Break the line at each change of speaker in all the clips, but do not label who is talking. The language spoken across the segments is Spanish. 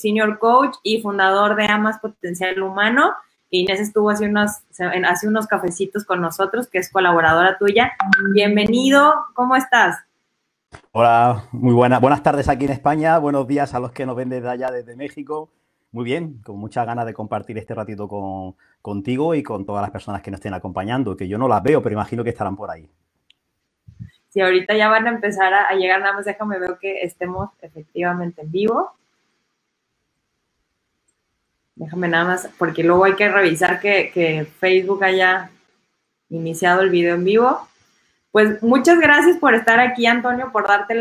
senior coach y fundador de Amas Potencial Humano. Inés estuvo hace unos, hace unos cafecitos con nosotros, que es colaboradora tuya. Bienvenido, ¿cómo estás?
Hola, muy buenas, buenas tardes aquí en España, buenos días a los que nos ven desde allá, desde México. Muy bien, con muchas ganas de compartir este ratito con, contigo y con todas las personas que nos estén acompañando, que yo no las veo, pero imagino que estarán por ahí.
Sí, ahorita ya van a empezar a, llegar, nada más déjame ver que estemos efectivamente en vivo. Déjame nada más, porque luego hay que revisar que, Facebook haya iniciado el video en vivo. Pues muchas gracias por estar aquí, Antonio, por darte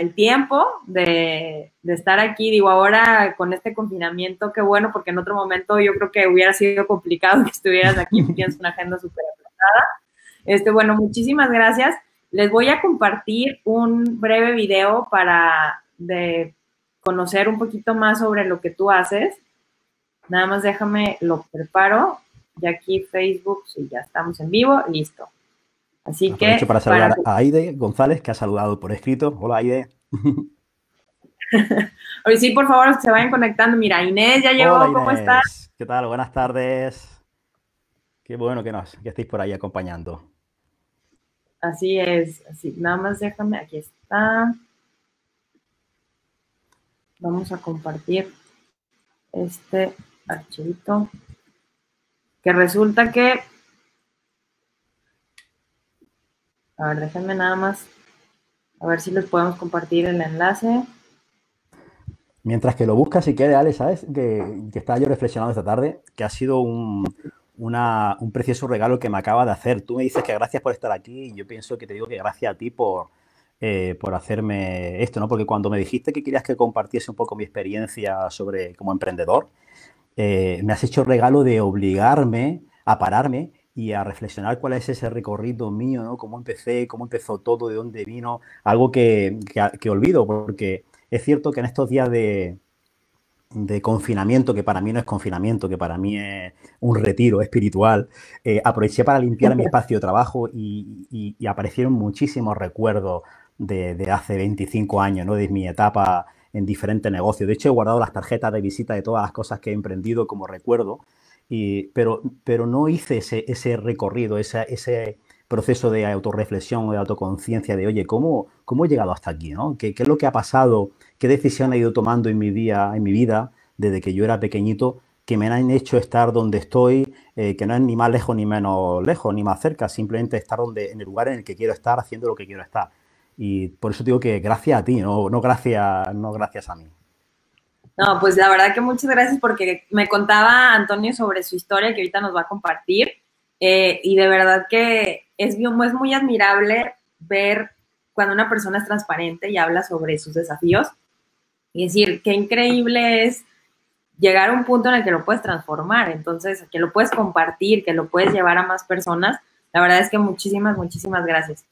el tiempo de, estar aquí. Digo, ahora con este confinamiento, qué bueno, porque en otro momento yo creo que hubiera sido complicado que estuvieras aquí, tienes una agenda súper apretada. Este, bueno, muchísimas gracias. Les voy a compartir un breve video para de conocer un poquito más sobre lo que tú haces. Nada más déjame, lo preparo. Y aquí Facebook, si ya estamos en vivo, listo. Así que.
para saludar a Aide González, que ha saludado por escrito. Hola, Aide.
Hoy sí, por favor, se vayan conectando. Mira, Inés ya llegó. ¿Cómo estás?
¿Qué tal? Buenas tardes. Qué bueno que, nos, que estéis por ahí acompañando.
Así es. Así, nada más déjame. Aquí está. Vamos a compartir este archivito. Que resulta que A ver, déjenme nada más, a ver si les podemos compartir el enlace.
Mientras que lo buscas, si quieres, Ale, ¿sabes? Que, que estaba yo reflexionando esta tarde, que ha sido un, precioso regalo que me acaba de hacer. Tú me dices que gracias por estar aquí y yo pienso que te digo que gracias a ti por, eh, por hacerme esto, ¿no? Porque cuando me dijiste que querías que compartiese un poco mi experiencia sobre como emprendedor, eh, me has hecho regalo de obligarme a pararme y a reflexionar cuál es ese recorrido mío, ¿no? Cómo empecé, cómo empezó todo, de dónde vino, algo que, que, olvido, porque es cierto que en estos días de, de, confinamiento, que para mí no es confinamiento, que para mí es un retiro espiritual, eh, aproveché para limpiar mi espacio de trabajo y, y, aparecieron muchísimos recuerdos de, de, hace 25 años, ¿no? de mi etapa en diferentes negocios. De hecho, he guardado las tarjetas de visita de todas las cosas que he emprendido como recuerdo pero, pero no hice ese, ese recorrido, ese, ese proceso de autorreflexión o de autoconciencia de, oye, ¿cómo, ¿cómo he llegado hasta aquí? ¿no? ¿Qué, ¿Qué, es lo que ha pasado? ¿Qué decisión he ido tomando en mi, día, en mi vida desde que yo era pequeñito que me han hecho estar donde estoy, eh, que no es ni más lejos ni menos lejos, ni más cerca, simplemente estar donde, en el lugar en el que quiero estar, haciendo lo que quiero estar. Y por eso digo que gracias a ti, no, no, gracias, no gracias a mí.
No, pues la verdad que muchas gracias porque me contaba Antonio sobre su historia que ahorita nos va a compartir. Eh, y de verdad que es, es muy admirable ver cuando una persona es transparente y habla sobre sus desafíos. Y decir, qué increíble es llegar a un punto en el que lo puedes transformar, entonces, que lo puedes compartir, que lo puedes llevar a más personas. La verdad es que muchísimas, muchísimas gracias.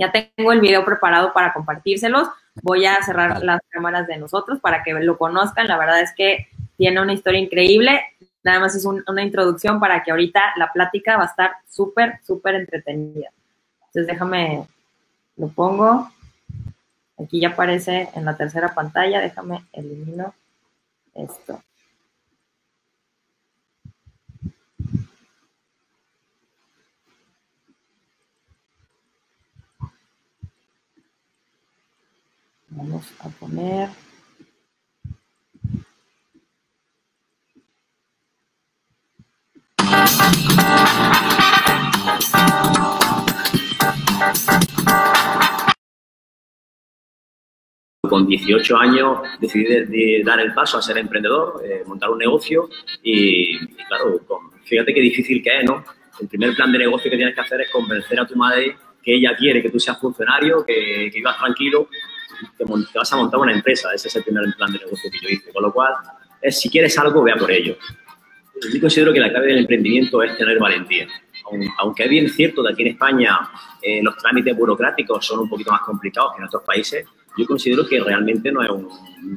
Ya tengo el video preparado para compartírselos. Voy a cerrar las cámaras de nosotros para que lo conozcan. La verdad es que tiene una historia increíble. Nada más es una introducción para que ahorita la plática va a estar súper, súper entretenida. Entonces déjame, lo pongo. Aquí ya aparece en la tercera pantalla. Déjame elimino esto. Vamos a poner
con 18 años decidí dar el paso a ser emprendedor, eh, montar un negocio y, claro, fíjate qué difícil que es, ¿no? El primer plan de negocio que tienes que hacer es convencer a tu madre que ella quiere que tú seas funcionario, que, que vivas tranquilo te, vas a montar una empresa. Ese es el primer plan de negocio que yo hice. Con lo cual, es, si quieres algo, vea por ello. Yo considero que la clave del emprendimiento es tener valentía. Aunque es bien cierto que aquí en España eh, los trámites burocráticos son un poquito más complicados que en otros países, yo considero que realmente no, es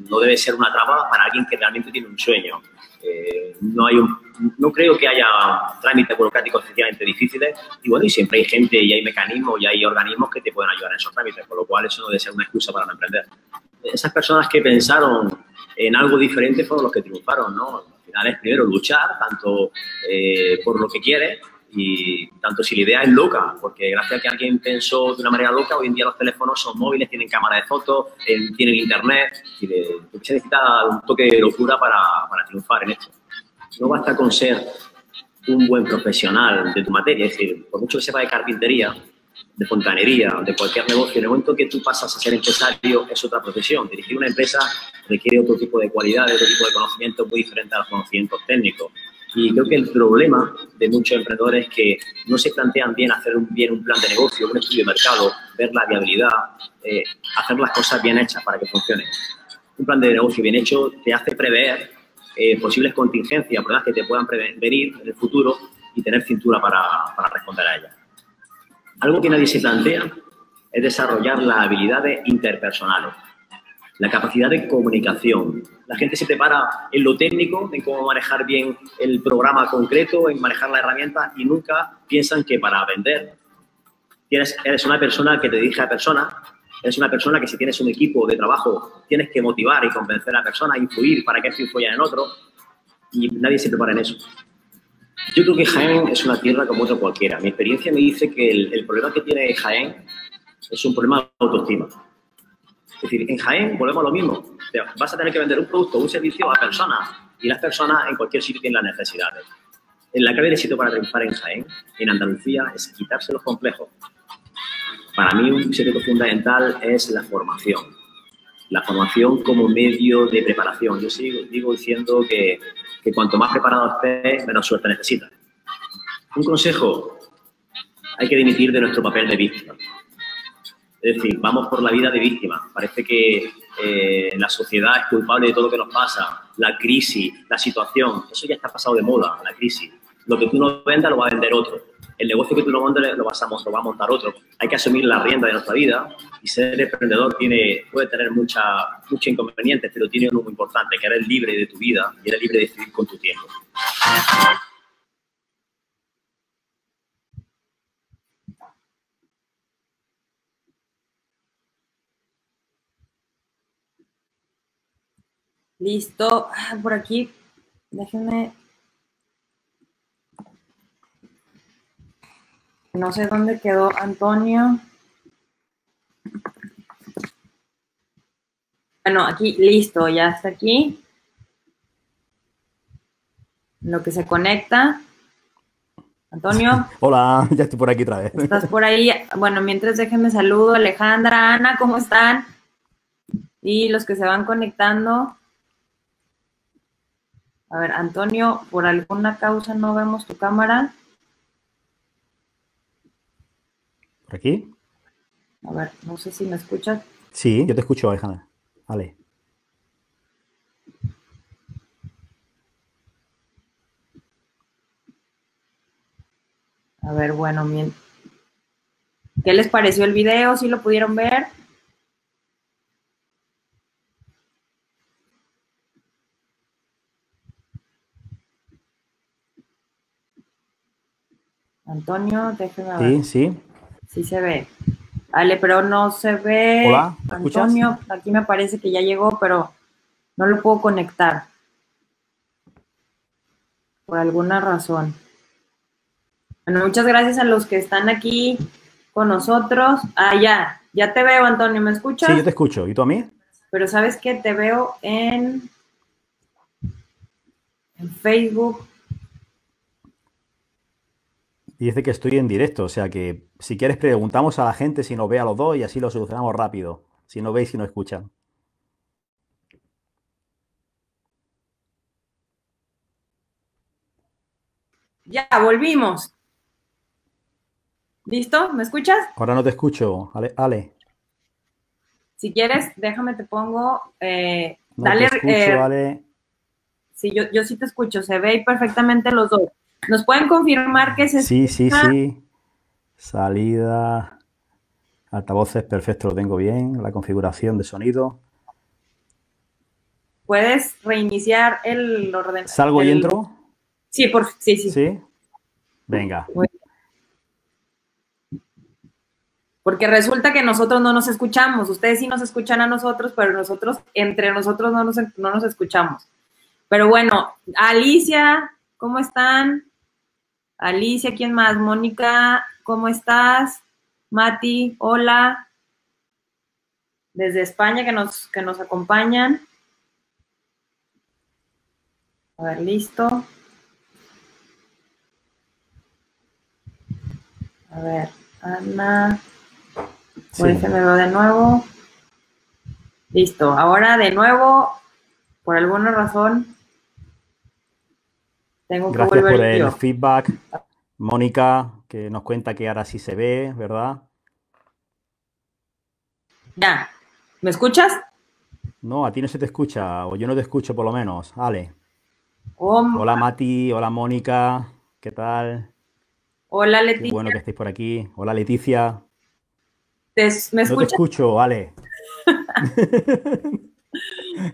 no debe ser una traba para alguien que realmente tiene un sueño. Eh, no, hay no creo que haya trámites burocráticos efectivamente difíciles y bueno, y siempre hay gente y hay mecanismos y hay organismos que te pueden ayudar en esos trámites, por lo cual eso no debe ser una excusa para no emprender. Esas personas que pensaron
en algo diferente fueron los que triunfaron, ¿no? Al final es primero luchar, tanto eh, por lo que quieres y tanto si la idea es loca, porque gracias a que alguien pensó de una manera loca, hoy en día los teléfonos son móviles, tienen cámara de fotos, eh, tienen internet, y se necesita un toque de locura para, para triunfar en esto. No basta con ser un buen profesional de tu materia, es decir, por mucho que sepa de carpintería, de fontanería, de cualquier negocio, en el momento que tú pasas a ser empresario es otra profesión. Dirigir una empresa requiere otro tipo de cualidades, otro tipo de conocimiento muy diferente a los conocimientos técnicos. Y creo que el problema de muchos emprendedores es que no se plantean bien hacer un, bien un plan de negocio, un estudio de mercado, ver la viabilidad, eh, hacer las cosas bien hechas para que funcionen. Un plan de negocio bien hecho te hace prever eh, posibles contingencias, problemas que te puedan venir en el futuro y tener cintura para, para responder a ellas. Algo que nadie se plantea es desarrollar las habilidades interpersonales, la capacidad de comunicación. La gente se prepara en lo técnico, en cómo manejar bien el programa concreto, en manejar la herramienta y nunca piensan que para vender tienes, eres una persona que te dirige a personas, eres una persona que si tienes un equipo de trabajo tienes que motivar y convencer a la persona, influir para que esto influya en otro y nadie se prepara en eso. Yo creo que Jaén es una tierra como otra cualquiera. Mi experiencia me dice que el, problema que tiene Jaén es un problema de autoestima. Es decir, en Jaén volvemos a lo mismo. Vas a tener que vender un producto o un servicio a personas y las personas en cualquier sitio tienen las necesidades. En la clave de sitio para triunfar en Jaén, en Andalucía, es quitarse los complejos. Para mí un secreto fundamental es la formación. La formación como medio de preparación. Yo sigo, digo diciendo que que cuanto más preparado estés, menos suerte necesitas. Un consejo, hay que dimitir de nuestro papel de víctima. Es decir, vamos por la vida de víctima. Parece que eh, la sociedad es culpable de todo lo que nos pasa, la crisis, la situación. Eso ya está pasado de moda, la crisis. Lo que tú no vendas lo va a vender otro el negocio que tú no montes lo, vas a, lo va a montar otro. Hay que asumir la rienda de nuestra vida y ser emprendedor tiene, puede tener muchos mucha inconvenientes, pero tiene uno muy importante, que eres libre de tu vida y eres libre de decidir con tu tiempo.
Listo. Ah, por aquí, déjenme No sé dónde quedó Antonio. Bueno, aquí, listo, ya está aquí. Lo que se conecta. Antonio.
Hola, ya estoy por aquí otra vez.
Estás por ahí. Bueno, mientras déjenme saludo, Alejandra, Ana, ¿cómo están? Y los que se van conectando. A ver, Antonio, por alguna causa no vemos tu cámara.
aquí?
A ver, no sé si me escuchas.
Sí, yo te escucho, Alejandra. Vale.
A ver, bueno, bien. ¿Qué les pareció el video? ¿Sí lo pudieron ver? Antonio, déjeme
ver. Sí, sí.
Sí se ve. Vale, pero no se ve.
Hola,
Antonio, aquí me parece que ya llegó, pero no lo puedo conectar. Por alguna razón. Bueno, muchas gracias a los que están aquí con nosotros. Ah, ya, ya te veo, Antonio, ¿me escuchas?
Sí, yo te escucho. ¿Y tú a mí?
Pero sabes que te veo en, en Facebook
dice que estoy en directo, o sea que si quieres preguntamos a la gente si nos ve a los dos y así lo solucionamos rápido, si no veis y no escuchan.
Ya, volvimos. ¿Listo? ¿Me escuchas?
Ahora no te escucho, Ale. Ale.
Si quieres, déjame, te pongo. Eh,
dale. Te escucho, eh, Ale.
Sí, yo, yo sí te escucho, se ve perfectamente los dos. ¿Nos pueden confirmar que se
Sí, sí, sí. Salida. Altavoces, perfecto, lo tengo bien. La configuración de sonido.
¿Puedes reiniciar el ordenador?
¿Salgo y entro?
Sí, por... sí, sí.
Sí. Venga.
porque resulta que nosotros no nos escuchamos, ustedes sí nos escuchan a nosotros, pero nosotros, entre nosotros no nos, no nos escuchamos. Pero bueno, Alicia, ¿cómo están? Alicia, ¿quién más? Mónica, ¿cómo estás? Mati, hola. Desde España que nos, que nos acompañan. A ver, listo. A ver, Ana. Pues se me veo de nuevo. Listo. Ahora de nuevo, por alguna razón,
tengo que Gracias por el feedback. Mónica, que nos cuenta que ahora sí se ve, ¿verdad?
Ya. ¿Me escuchas?
No, a ti no se te escucha, o yo no te escucho por lo menos. Ale. Hola Mati, hola Mónica, ¿qué tal?
Hola Leticia.
Qué bueno que estéis por aquí. Hola Leticia.
¿Me escuchas?
No te escucho, Ale.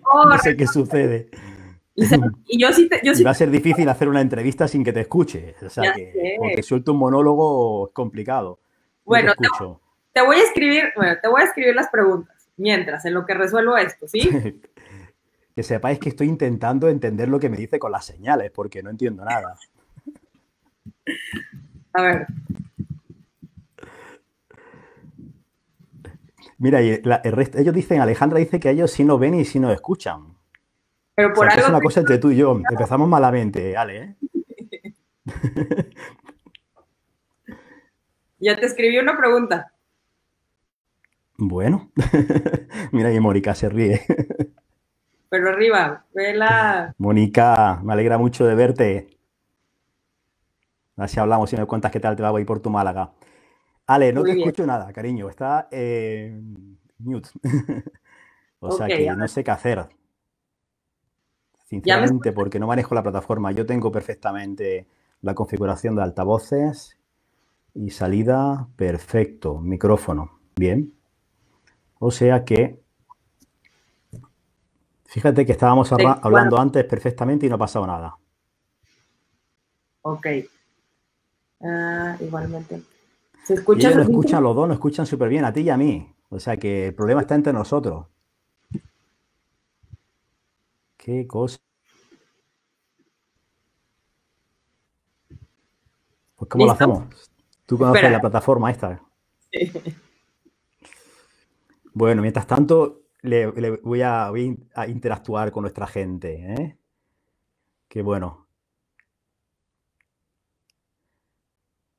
Oh, no sé qué sucede.
Y, yo sí, yo
va a ser difícil hacer una entrevista sin que te escuche. O sea, que porque suelto un monólogo es complicado.
bueno, te, voy a escribir, bueno, te voy a escribir las preguntas mientras, en lo que resuelvo esto, ¿sí?
que sepáis que estoy intentando entender lo que me dice con las señales, porque no entiendo nada.
A ver,
Mira, ellos dicen, Alejandra dice que ellos sí nos ven y sí nos escuchan.
Pero por
Es una cosa entre tú y yo. Empezamos malamente, Ale. ¿eh?
ya te escribí una pregunta.
Bueno, mira que Mónica se ríe.
Pero arriba, vela.
Mónica, me alegra mucho de verte. Así hablamos y me cuentas qué tal te va a ir por tu Málaga. Ale, no te escucho nada, cariño. Está en mute. o sea que no sé qué hacer. Sinceramente, porque no manejo la plataforma. Yo tengo perfectamente la configuración de altavoces y salida perfecto. Micrófono. Bien. O sea que. Fíjate que estábamos hablando antes perfectamente y no ha pasado nada.
Ok. Ah, igualmente.
¿Se escucha lo escuchan los dos, nos escuchan súper bien, a ti y a mí. O sea que el problema está entre nosotros. Qué cosa. Pues ¿cómo lo hacemos? Tú conoces la plataforma esta. Bueno, mientras tanto, le, voy, a, interactuar con nuestra gente. ¿eh? Qué bueno.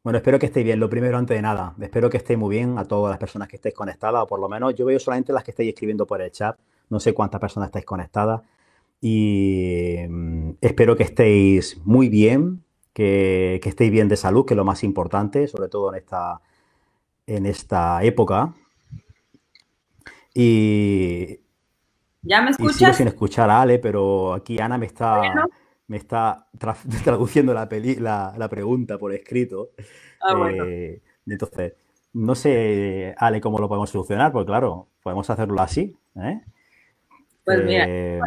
Bueno, espero que estéis bien. Lo primero, antes de nada, espero que estéis muy bien a todas las personas que estéis conectadas, o por lo menos yo veo solamente las que estáis escribiendo por el chat. No sé cuántas personas estáis conectadas. Y mm, espero que estéis muy bien, que, estéis bien de salud, que es lo más importante, sobre todo en esta, en esta época. Y.
¿Ya me escuchas?
Y sigo sin escuchar a Ale, pero aquí Ana me está me está traduciendo la, la, pregunta por escrito. Ah, bueno. Eh, entonces, no sé, Ale, cómo lo podemos solucionar, porque claro, podemos hacerlo así. ¿eh?
Pues mira. Eh,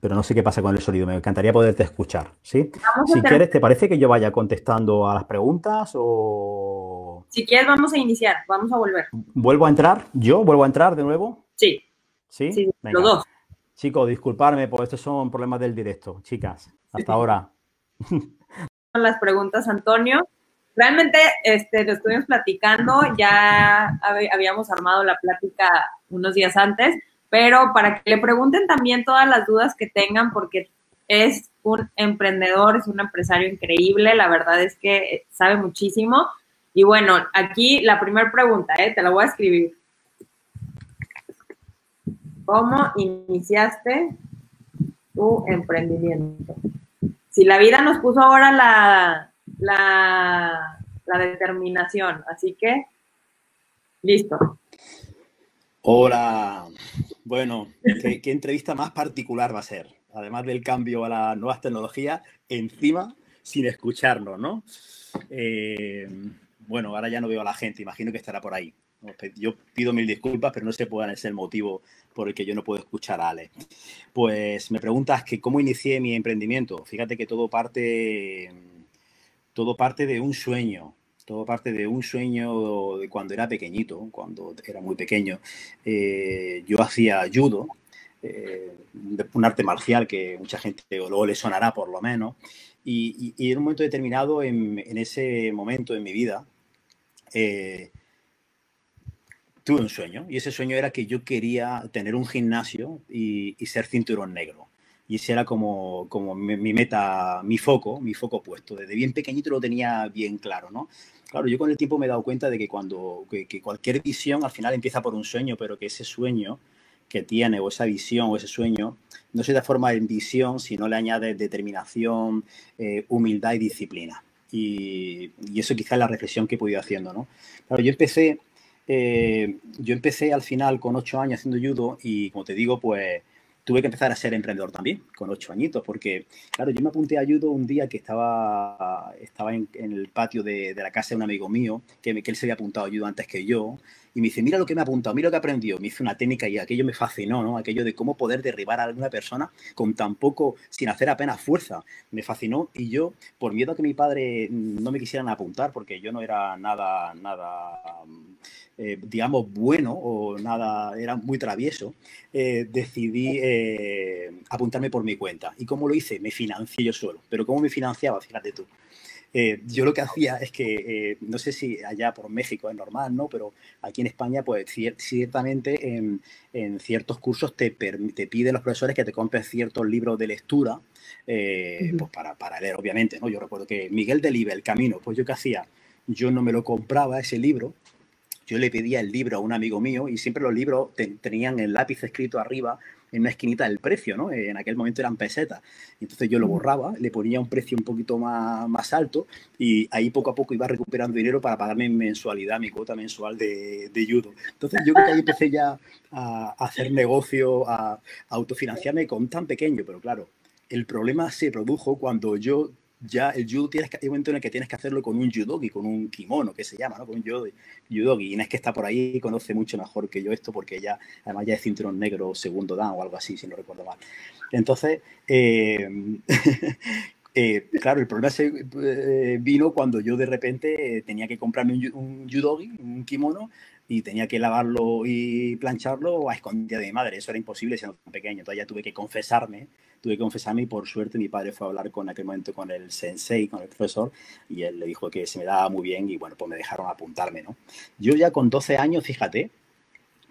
pero no sé qué pasa con el sonido. Me encantaría poderte escuchar. ¿sí? Si quieres, ¿te parece que yo vaya contestando a las preguntas o...?
Si quieres, vamos a iniciar. Vamos a volver.
¿Vuelvo a entrar? ¿Yo vuelvo a entrar de nuevo?
Sí.
¿Sí?
sí los dos.
Chicos, disculparme, porque estos son problemas del directo. Chicas, hasta ahora.
Las preguntas, Antonio. Realmente este, lo estuvimos platicando, ya habíamos armado la plática unos días antes, pero para que le pregunten también todas las dudas que tengan, porque es un emprendedor, es un empresario increíble, la verdad es que sabe muchísimo. Y bueno, aquí la primera pregunta, ¿eh? te la voy a escribir. ¿Cómo iniciaste tu emprendimiento? Si la vida nos puso ahora la, la, determinación, así que listo.
Hola. Bueno, ¿qué, entrevista más particular va a ser? Además del cambio a las nuevas tecnologías, encima sin escucharnos, ¿no? Eh, bueno, ahora ya no veo a la gente, imagino que estará por ahí. Yo pido mil disculpas, pero no se puede ser el motivo por el que yo no puedo escuchar a Ale. Pues me preguntas que cómo inicié mi emprendimiento. Fíjate que todo parte, todo parte de un sueño. Todo parte de un sueño de cuando era pequeñito, cuando era muy pequeño. Eh, yo hacía judo, eh, un arte marcial que mucha gente luego le sonará por lo menos. Y, en un momento determinado, en, ese momento en mi vida, eh, tuve un sueño. Y ese sueño era que yo quería tener un gimnasio y, ser cinturón negro. Y ese era como, como mi, meta, mi foco, mi foco puesto. Desde bien pequeñito lo tenía bien claro, ¿no? Claro, yo con el tiempo me he dado cuenta de que cuando que cualquier visión al final empieza por un sueño, pero que ese sueño que tiene o esa visión o ese sueño no se transforma en visión si no le añade determinación, eh, humildad y disciplina. Y, eso quizás es la reflexión que he podido haciendo, ¿no? Claro, yo empecé, eh, yo empecé al final con ocho años haciendo judo y, como te digo, pues tuve que empezar a ser emprendedor también, con ocho añitos, porque, claro, yo me apunté a judo un día que estaba, estaba en, el patio de, la casa de un amigo mío, que, que él se había apuntado a judo antes que yo, y me dice, mira lo que me ha apuntado, mira lo que aprendió. Me hizo una técnica y aquello me fascinó, ¿no? Aquello de cómo poder derribar a alguna persona con tan poco, sin hacer apenas fuerza. Me fascinó y yo, por miedo a que mi padre no me quisieran apuntar, porque yo no era nada, nada, eh, digamos, bueno o nada, era muy travieso, eh, decidí eh, apuntarme por mi cuenta. ¿Y cómo lo hice? Me financié yo solo. Pero ¿cómo me financiaba? Fíjate tú. Eh, yo lo que hacía es que, eh, no sé si allá por México es normal, ¿no? Pero aquí en España, pues ciertamente en, ciertos cursos te, te piden los profesores que te compres ciertos libros de lectura, eh, pues para, para, leer, obviamente, ¿no? Yo recuerdo que Miguel Delibes, El Camino, pues yo qué hacía, yo no me lo compraba ese libro, yo le pedía el libro a un amigo mío y siempre los libros tenían el lápiz escrito arriba en una esquinita del precio, ¿no? En aquel momento eran pesetas. Entonces yo lo borraba, le ponía un precio un poquito más, más alto y ahí poco a poco iba recuperando dinero para pagarme en mensualidad, mi cuota mensual de, de judo. Entonces yo creo que ahí empecé ya a, hacer negocio, a, a autofinanciarme con tan pequeño, pero claro, el problema se produjo cuando yo ya el judo tienes que, hay un momento en el que tienes que hacerlo con un judogi, con un kimono, que se llama, ¿no? Con un judogi. judogi. Inés que está por ahí conoce mucho mejor que yo esto porque ella, además ya es cinturón negro segundo dan o algo así, si no recuerdo mal. Entonces, eh, eh, claro, el problema se, eh, vino cuando yo de repente tenía que comprarme un, un judogi, un kimono, y tenía que lavarlo y plancharlo a escondida de mi madre. Eso era imposible siendo tan pequeño. Entonces ya tuve que confesarme, tuve que confesarme y por suerte mi padre fue a hablar con aquel momento con el sensei, con el profesor, y él le dijo que se me daba muy bien y bueno, pues me dejaron apuntarme, ¿no? Yo ya con 12 años, fíjate,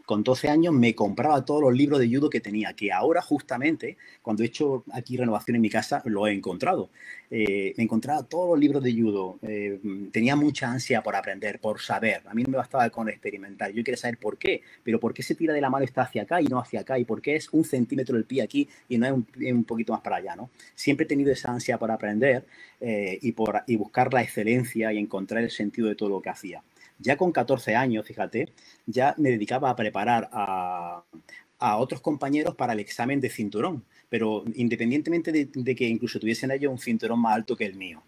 con 12 años me compraba todos los libros de judo que tenía, que ahora justamente, cuando he hecho aquí renovación en mi casa, lo he encontrado. Eh, me encontraba todos los libros de judo, eh, tenía mucha ansia por aprender, por saber. A mí no me bastaba con experimentar, yo quería saber por qué, pero por qué se tira de la mano está hacia acá y no hacia acá, y por qué es un centímetro el pie aquí y no es un, poquito más para allá, ¿no? Siempre he tenido esa ansia por aprender eh, y, por, y buscar la excelencia y encontrar el sentido de todo lo que hacía. Ya con 14 años, fíjate, ya me dedicaba a preparar a, otros compañeros para el examen de cinturón, pero independientemente de, que incluso tuviesen ellos un cinturón más alto que el mío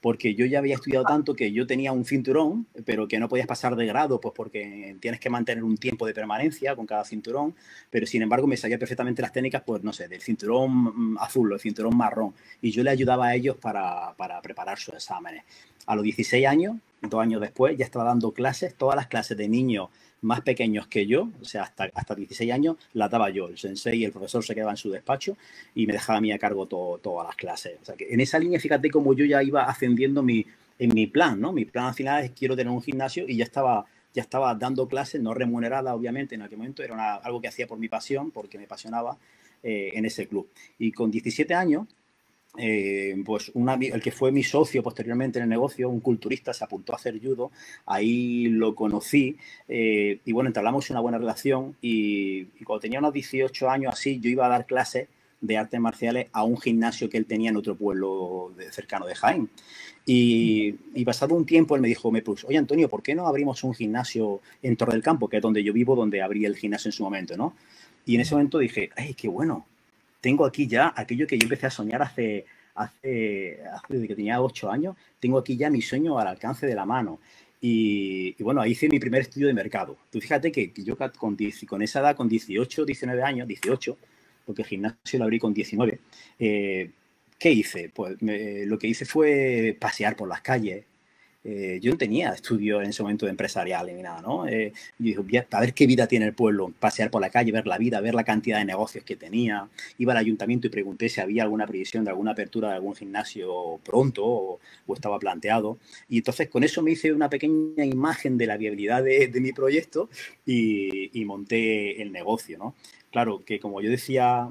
porque yo ya había estudiado tanto que yo tenía un cinturón, pero que no podías pasar de grado, pues porque tienes que mantener un tiempo de permanencia con cada cinturón, pero sin embargo me sabía perfectamente las técnicas, pues no sé, del cinturón azul o el cinturón marrón, y yo le ayudaba a ellos para preparar sus exámenes. A los 16 años, dos años después, ya estaba dando clases, todas las clases de niños más pequeños que yo, o sea, hasta, hasta 16 años, las daba yo. El sensei y el profesor se quedaban en su despacho y me dejaba a mí a cargo todas las clases. O sea, que en esa línea, fíjate cómo yo ya iba ascendiendo mi, en mi plan, ¿no? Mi plan al final es quiero tener un gimnasio y ya estaba, ya estaba dando clases, no remunerada, obviamente, en aquel momento, era algo que hacía por mi pasión, porque me apasionaba eh, en ese club. Y con 17 años, eh, pues el que fue mi socio posteriormente en el negocio, un culturista, se apuntó a hacer judo, ahí lo conocí eh, y bueno, entablamos una buena relación y, cuando tenía unos 18 años así, yo iba a dar clases de artes marciales a un gimnasio que él tenía en otro pueblo cercano de Jaén. Y, pasado un tiempo él me dijo, me puso, oye Antonio, ¿por qué no abrimos un gimnasio en Torre del Campo, que es donde yo vivo, donde abrí el gimnasio en su momento, ¿no? Y en ese momento dije, ay, qué bueno, tengo aquí ya aquello que yo empecé a soñar hace, desde que tenía ocho años, tengo aquí ya mi sueño al alcance de la mano. Y, bueno, ahí hice mi primer estudio de mercado. Tú fíjate que yo con, con esa edad, con 18, 19 años, 18, porque el gimnasio lo abrí con 19, eh, ¿qué hice? Pues lo que hice fue pasear por las calles, eh, yo no tenía estudio en ese momento de empresarial ni nada, ¿no? Eh, yo dije, a ver qué vida tiene el pueblo, pasear por la calle, ver la vida, ver la cantidad de negocios que tenía. Iba al ayuntamiento y pregunté si había alguna previsión de alguna apertura de algún gimnasio pronto o, estaba planteado. Y entonces con eso me hice una pequeña imagen de la viabilidad de, mi proyecto y, y monté el negocio, ¿no? Claro, que como yo decía,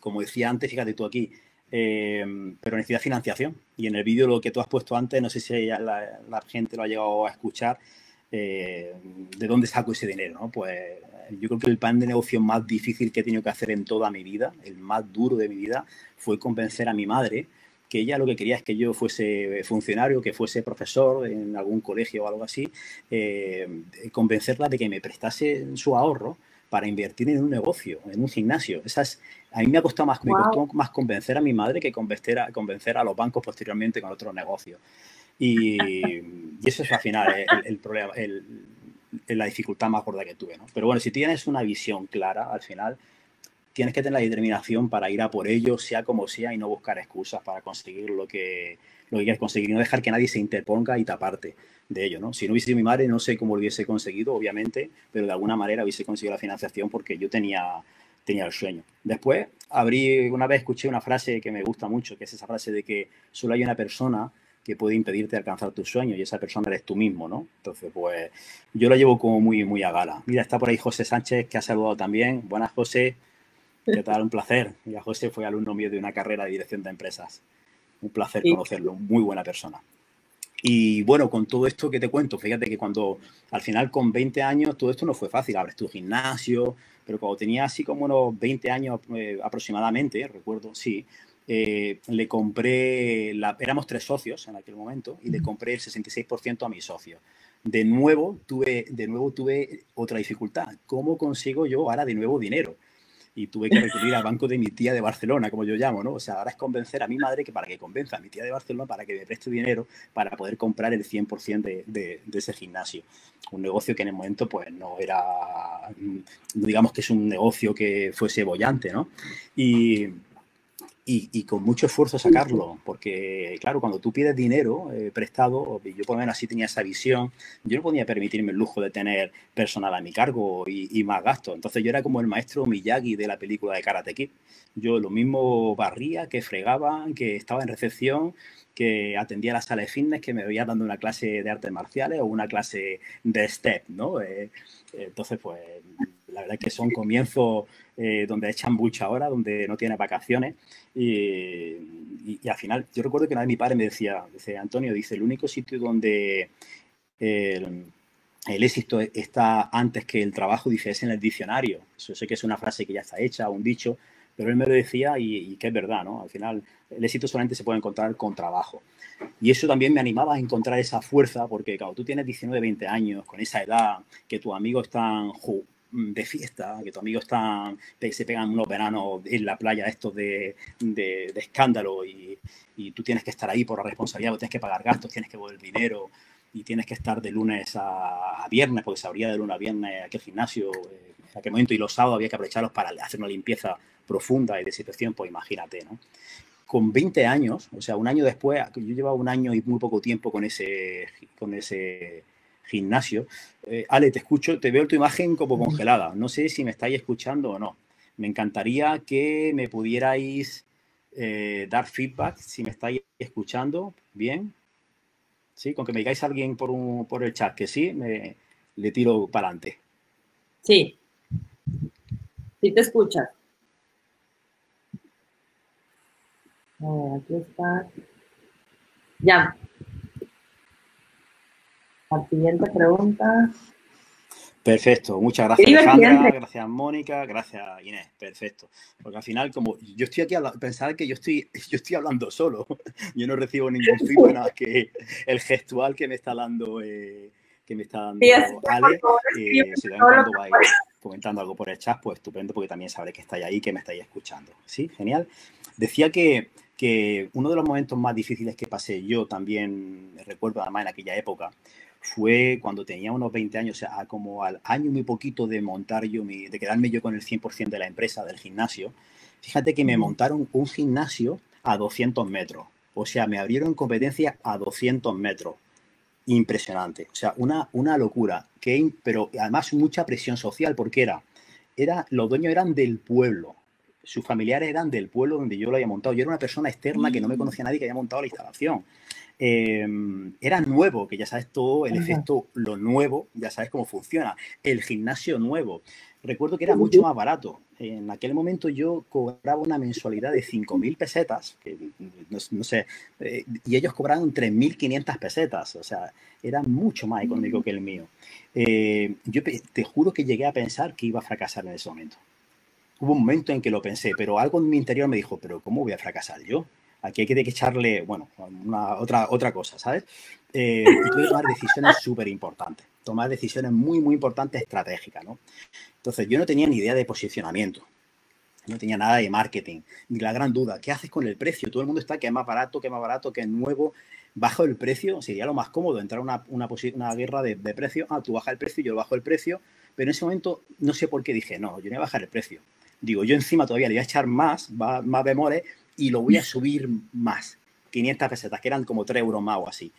como decía antes, fíjate tú aquí, Em, pero necesita financiación. Y en el vídeo lo que tú has puesto antes, no sé si la, gente lo ha llegado a escuchar, eh, ¿de dónde saco ese dinero? Pues yo creo que el plan de negocio más difícil que he tenido que hacer en toda mi vida, el más duro de mi vida, fue convencer a mi madre que ella lo que quería es que yo fuese funcionario, que fuese profesor en algún colegio o algo así, eh, convencerla de que me prestase su ahorro para invertir en un negocio, en un gimnasio. Esas, a mí me ha costado más, más convencer a mi madre que convencer a, convencer a los bancos posteriormente con otros negocios. Y, eso es al final el, problema, la dificultad más gorda que tuve. ¿no? Pero bueno, si tienes una visión clara, al final tienes que tener la determinación para ir a por ello, sea como sea, y no buscar excusas para conseguir lo que, lo que quieres conseguir, y no dejar que nadie se interponga y taparte de ello, ¿no? Si no hubiese sido mi madre, no sé cómo lo hubiese conseguido, obviamente, pero de alguna manera hubiese conseguido la financiación porque yo tenía, tenía el sueño. Después, abrí, una vez escuché una frase que me gusta mucho, que es esa frase de que solo hay una persona que puede impedirte alcanzar tus sueños y esa persona eres tú mismo, ¿no? Entonces, pues yo lo llevo como muy, muy a gala. Mira, está por ahí José Sánchez, que ha saludado también. Buenas, José. ¿Qué tal? Un placer. Ya José fue alumno mío de una carrera de dirección de empresas. Un placer conocerlo, muy buena persona. Y bueno, con todo esto que te cuento, fíjate que cuando al final con 20 años todo esto no fue fácil, abres tu gimnasio, pero cuando tenía así como unos 20 años eh, aproximadamente, recuerdo, sí, eh, le compré, la, éramos tres socios en aquel momento, y le compré el 66% a mi socio. De nuevo, tuve, de nuevo tuve otra dificultad. ¿Cómo consigo yo ahora de nuevo dinero? Y tuve que recurrir al banco de mi tía de Barcelona, como yo llamo, ¿no? O sea, ahora es convencer a mi madre que para que convenza a mi tía de Barcelona para que me preste dinero para poder comprar el 100% de, de, de, ese gimnasio. Un negocio que en el momento pues no era, digamos que es un negocio que fuese bollante, ¿no? Y, y, con mucho esfuerzo sacarlo, porque claro, cuando tú pides dinero eh, prestado, yo por lo menos así tenía esa visión, yo no podía permitirme el lujo de tener personal a mi cargo y, más gastos. Entonces yo era como el maestro Miyagi de la película de Karate Kid. Yo lo mismo barría, que fregaba, que estaba en recepción, que atendía la sala de fitness, que me veía dando una clase de artes marciales o una clase de step, ¿no? Eh, entonces, pues la verdad es que son comienzos eh, donde echan mucha ahora, donde no tiene vacaciones. Y, al final, yo recuerdo que una vez mi padre me decía, dice, Antonio, dice, el único sitio donde el, éxito está antes que el trabajo, dice, es en el diccionario. Eso sé que es una frase que ya está hecha, un dicho, pero él me lo decía y, que es verdad, ¿no? Al final, el éxito solamente se puede encontrar con trabajo. Y eso también me animaba a encontrar esa fuerza, porque cuando tú tienes 19, 20 años, con esa edad, que tus amigos están de fiesta, que tus amigos están, se pegan unos veranos en la playa estos de, de, escándalo y, y, tú tienes que estar ahí por la responsabilidad, tienes que pagar gastos, tienes que volver dinero y tienes que estar de lunes a, viernes, porque se abría de lunes a viernes aquel gimnasio eh, en aquel momento y los sábados había que aprovecharlos para hacer una limpieza profunda y de situación, pues imagínate, ¿no? Con 20 años, o sea, un año después, yo llevaba un año y muy poco tiempo con ese, con ese gimnasio. Eh, Ale, te escucho, te veo tu imagen como congelada. No sé si me estáis escuchando o no. Me encantaría que me pudierais eh, dar feedback si me estáis escuchando bien. Sí, con que me digáis alguien por, un, por el chat que sí, me, le tiro para adelante.
Sí. Sí te escuchas. aquí está. Ya, la siguiente pregunta.
Perfecto, muchas gracias Alejandra, gracias Mónica, gracias Inés, perfecto. Porque al final, como yo estoy aquí, a pensar que yo estoy, yo estoy hablando solo, yo no recibo ningún feedback nada que el gestual que me está dando, eh, que me está dando Ale, eh, si cuando vais comentando algo por el chat, pues estupendo, porque también sabré que estáis ahí, que me estáis escuchando. Sí, genial. Decía que, que uno de los momentos más difíciles que pasé yo también, recuerdo además en aquella época, fue cuando tenía unos 20 años, o sea, como al año muy poquito de montar yo, mi, de quedarme yo con el 100% de la empresa, del gimnasio, fíjate que me montaron un gimnasio a 200 metros. O sea, me abrieron competencia a 200 metros. impresionante. O sea, una, una locura. Que, pero además mucha presión social, porque era, era, los dueños eran del pueblo. Sus familiares eran del pueblo donde yo lo había montado. Yo era una persona externa que no me mm. conocía nadie que había montado la instalación. Em, era nuevo, que ya sabes todo el efecto, lo nuevo, ya sabes cómo funciona. El gimnasio nuevo. Recuerdo que era mucho más barato. En aquel momento yo cobraba una mensualidad de 5.000 pesetas, que, no, sé, eh, y ellos cobraban 3.500 pesetas, o sea, era mucho más económico que el mío. Eh, yo te juro que llegué a pensar que iba a fracasar en ese momento. Hubo un momento en que lo pensé, pero algo en mi interior me dijo, pero ¿cómo voy a fracasar yo? Aquí hay que echarle, bueno, una, otra, otra cosa, ¿sabes? Eh, y que tomar decisiones súper importantes, tomar decisiones muy, muy importantes estratégicas, ¿no? Entonces, yo no tenía ni idea de posicionamiento, no tenía nada de marketing, ni la gran duda, ¿qué haces con el precio? Todo el mundo está que es más barato, que es más barato, que es nuevo, bajo el precio, sería lo más cómodo, entrar a una, una, una guerra de, de precio, ah, tú bajas el precio, yo bajo el precio, pero en ese momento no sé por qué dije, no, yo no voy a bajar el precio. Digo, yo encima todavía le voy a echar más, más bemoles y lo voy a subir más. 500 pesetas, que eran como 3 euros más o así.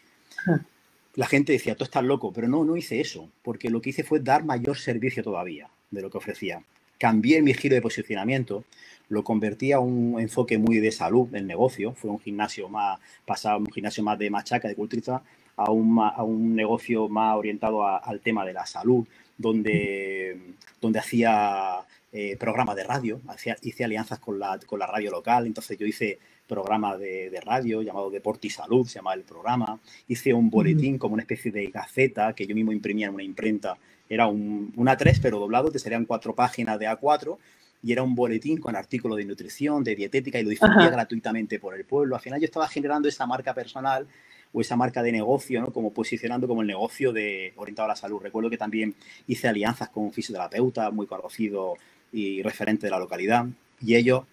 La gente decía, tú estás loco, pero no, no hice eso, porque lo que hice fue dar mayor servicio todavía de lo que ofrecía. Cambié mi giro de posicionamiento, lo convertí a un enfoque muy de salud del negocio, fue un gimnasio más pasado, un gimnasio más de machaca, de culturista, a un, a un negocio más orientado al tema de la salud, donde, donde hacía eh, programas de radio, hice alianzas con la, con la radio local, entonces yo hice programa de, de, radio llamado Deporte y Salud, se llamaba el programa, hice un boletín como una especie de gaceta que yo mismo imprimía en una imprenta, era un, un A3 pero doblado, te serían cuatro páginas de A4 y era un boletín con artículos de nutrición, de dietética y lo difundía gratuitamente por el pueblo. Al final yo estaba generando esa marca personal o esa marca de negocio, ¿no? Como posicionando como el negocio de orientado a la salud. Recuerdo que también hice alianzas con un fisioterapeuta muy conocido y referente de la localidad. Y ellos,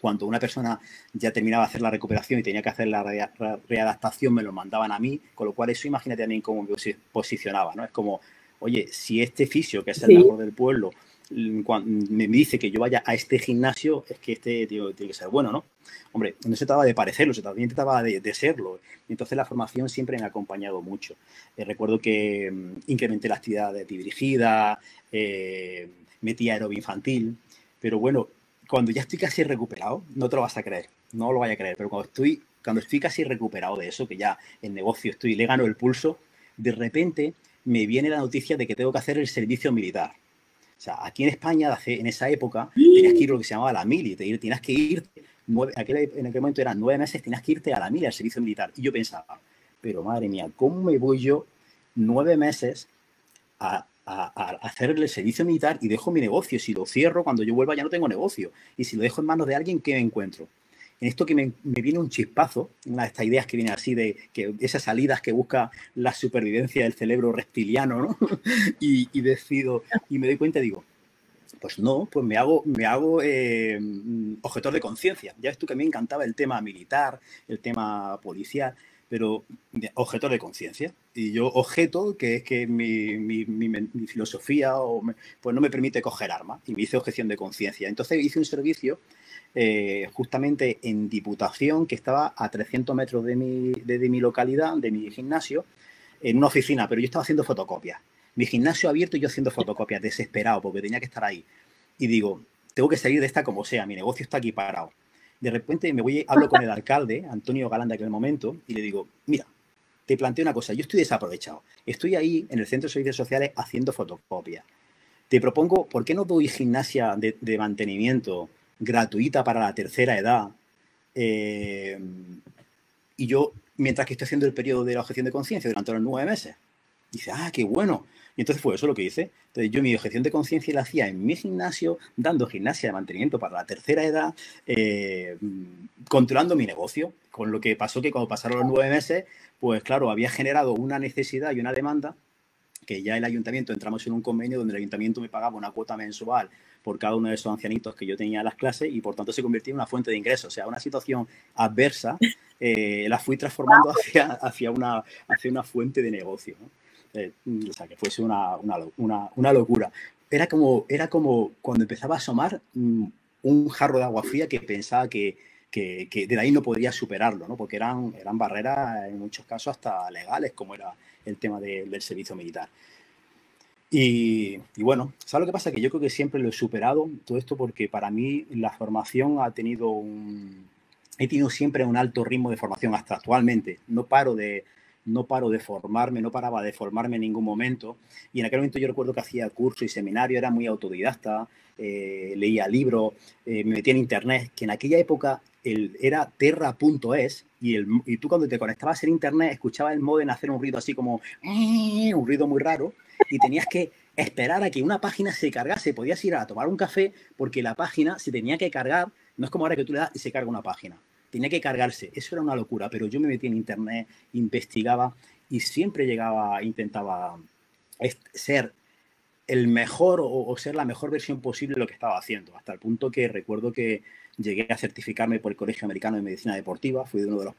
cuando una persona ya terminaba de hacer la recuperación y tenía que hacer la readaptación, me lo mandaban a mí, con lo cual eso imagínate también cómo me posicionaba, ¿no? Es como, oye, si este fisio, que es el mejor del pueblo, me dice que yo vaya a este gimnasio, es que este tío tiene que ser bueno, ¿no? Hombre, no se trataba de parecerlo, se trataba de, serlo. Entonces la formación siempre me ha acompañado mucho. Eh, recuerdo que mm, incrementé la actividad dirigida, eh, metí aerobio infantil, pero bueno, cuando ya estoy casi recuperado, no te lo vas a creer, no lo vaya a creer, pero cuando estoy, cuando estoy casi recuperado de eso, que ya en negocio estoy, le gano el pulso, de repente me viene la noticia de que tengo que hacer el servicio militar. O sea, aquí en España, en esa época, tenías que ir a lo que se llamaba la mili, tenías que ir, en aquel momento eran nueve meses, tenías que irte a la mili, al servicio militar. Y yo pensaba, pero madre mía, ¿cómo me voy yo nueve meses a, a, hacer el servicio militar y dejo mi negocio. Si lo cierro, cuando yo vuelva ya no tengo negocio. Y si lo dejo en manos de alguien, ¿qué me encuentro? En esto que me, viene un chispazo, una de estas ideas que viene así de que esas salidas que busca la supervivencia del cerebro reptiliano, ¿no? y, decido, y me doy cuenta y digo, pues no, pues me hago, me hago eh, objetor de conciencia. Ya ves tú que a mí me encantaba el tema militar, el tema policial pero objeto de conciencia. Y yo objeto que es que mi, mi, filosofía o pues no me permite coger armas y me hice objeción de conciencia. Entonces hice un servicio eh, justamente en Diputación que estaba a 300 metros de mi, de, mi localidad, de mi gimnasio, en una oficina, pero yo estaba haciendo fotocopias. Mi gimnasio abierto y yo haciendo fotocopias, desesperado porque tenía que estar ahí. Y digo, tengo que salir de esta como sea, mi negocio está aquí parado de repente me voy, hablo con el alcalde, Antonio Galán de aquel momento, y le digo, mira, te planteo una cosa, yo estoy desaprovechado, estoy ahí en el Centro de Servicios Sociales haciendo fotocopias. Te propongo, ¿por qué no doy gimnasia de, mantenimiento gratuita para la tercera edad? Eh, y yo, mientras que estoy haciendo el periodo de la objeción de conciencia durante los nueve meses. Dice, ah, qué bueno. Y entonces fue eso lo que hice. Entonces yo mi objeción de conciencia la hacía en mi gimnasio, dando gimnasia de mantenimiento para la tercera edad, eh, controlando mi negocio. Con lo que pasó que cuando pasaron los nueve meses, pues claro, había generado una necesidad y una demanda que ya el ayuntamiento entramos en un convenio donde el ayuntamiento me pagaba una cuota mensual por cada uno de esos ancianitos que yo tenía en las clases y por tanto se convirtió en una fuente de ingresos. O sea, una situación adversa eh, la fui transformando hacia, hacia, una, hacia una fuente de negocio. ¿no? Eh, o sea, que fuese una, una, una, locura. Era como, era como cuando empezaba a asomar mm, un jarro de agua fría que pensaba que, que, que, de ahí no podría superarlo, ¿no? porque eran, eran barreras en muchos casos hasta legales, como era el tema del servicio militar. Y, bueno, ¿sabes lo que pasa? Que yo creo que siempre lo he superado todo esto porque para mí la formación ha tenido un... He tenido siempre un alto ritmo de formación hasta actualmente. No paro de, no paro de formarme, no paraba de formarme en ningún momento. Y en aquel momento yo recuerdo que hacía curso y seminario, era muy autodidacta, eh, leía libros, eh, me metía en internet, que en aquella época era terra.es y, y tú cuando te conectabas en internet escuchabas el modem hacer un ruido así como un ruido muy raro y tenías que esperar a que una página se cargase, podías ir a tomar un café porque la página se tenía que cargar, no es como ahora que tú le das y se carga una página, tenía que cargarse, eso era una locura, pero yo me metí en internet, investigaba y siempre llegaba, intentaba ser el mejor o, ser la mejor versión posible de lo que estaba haciendo, hasta el punto que recuerdo que llegué a certificarme por el Colegio Americano de Medicina Deportiva, fui uno de los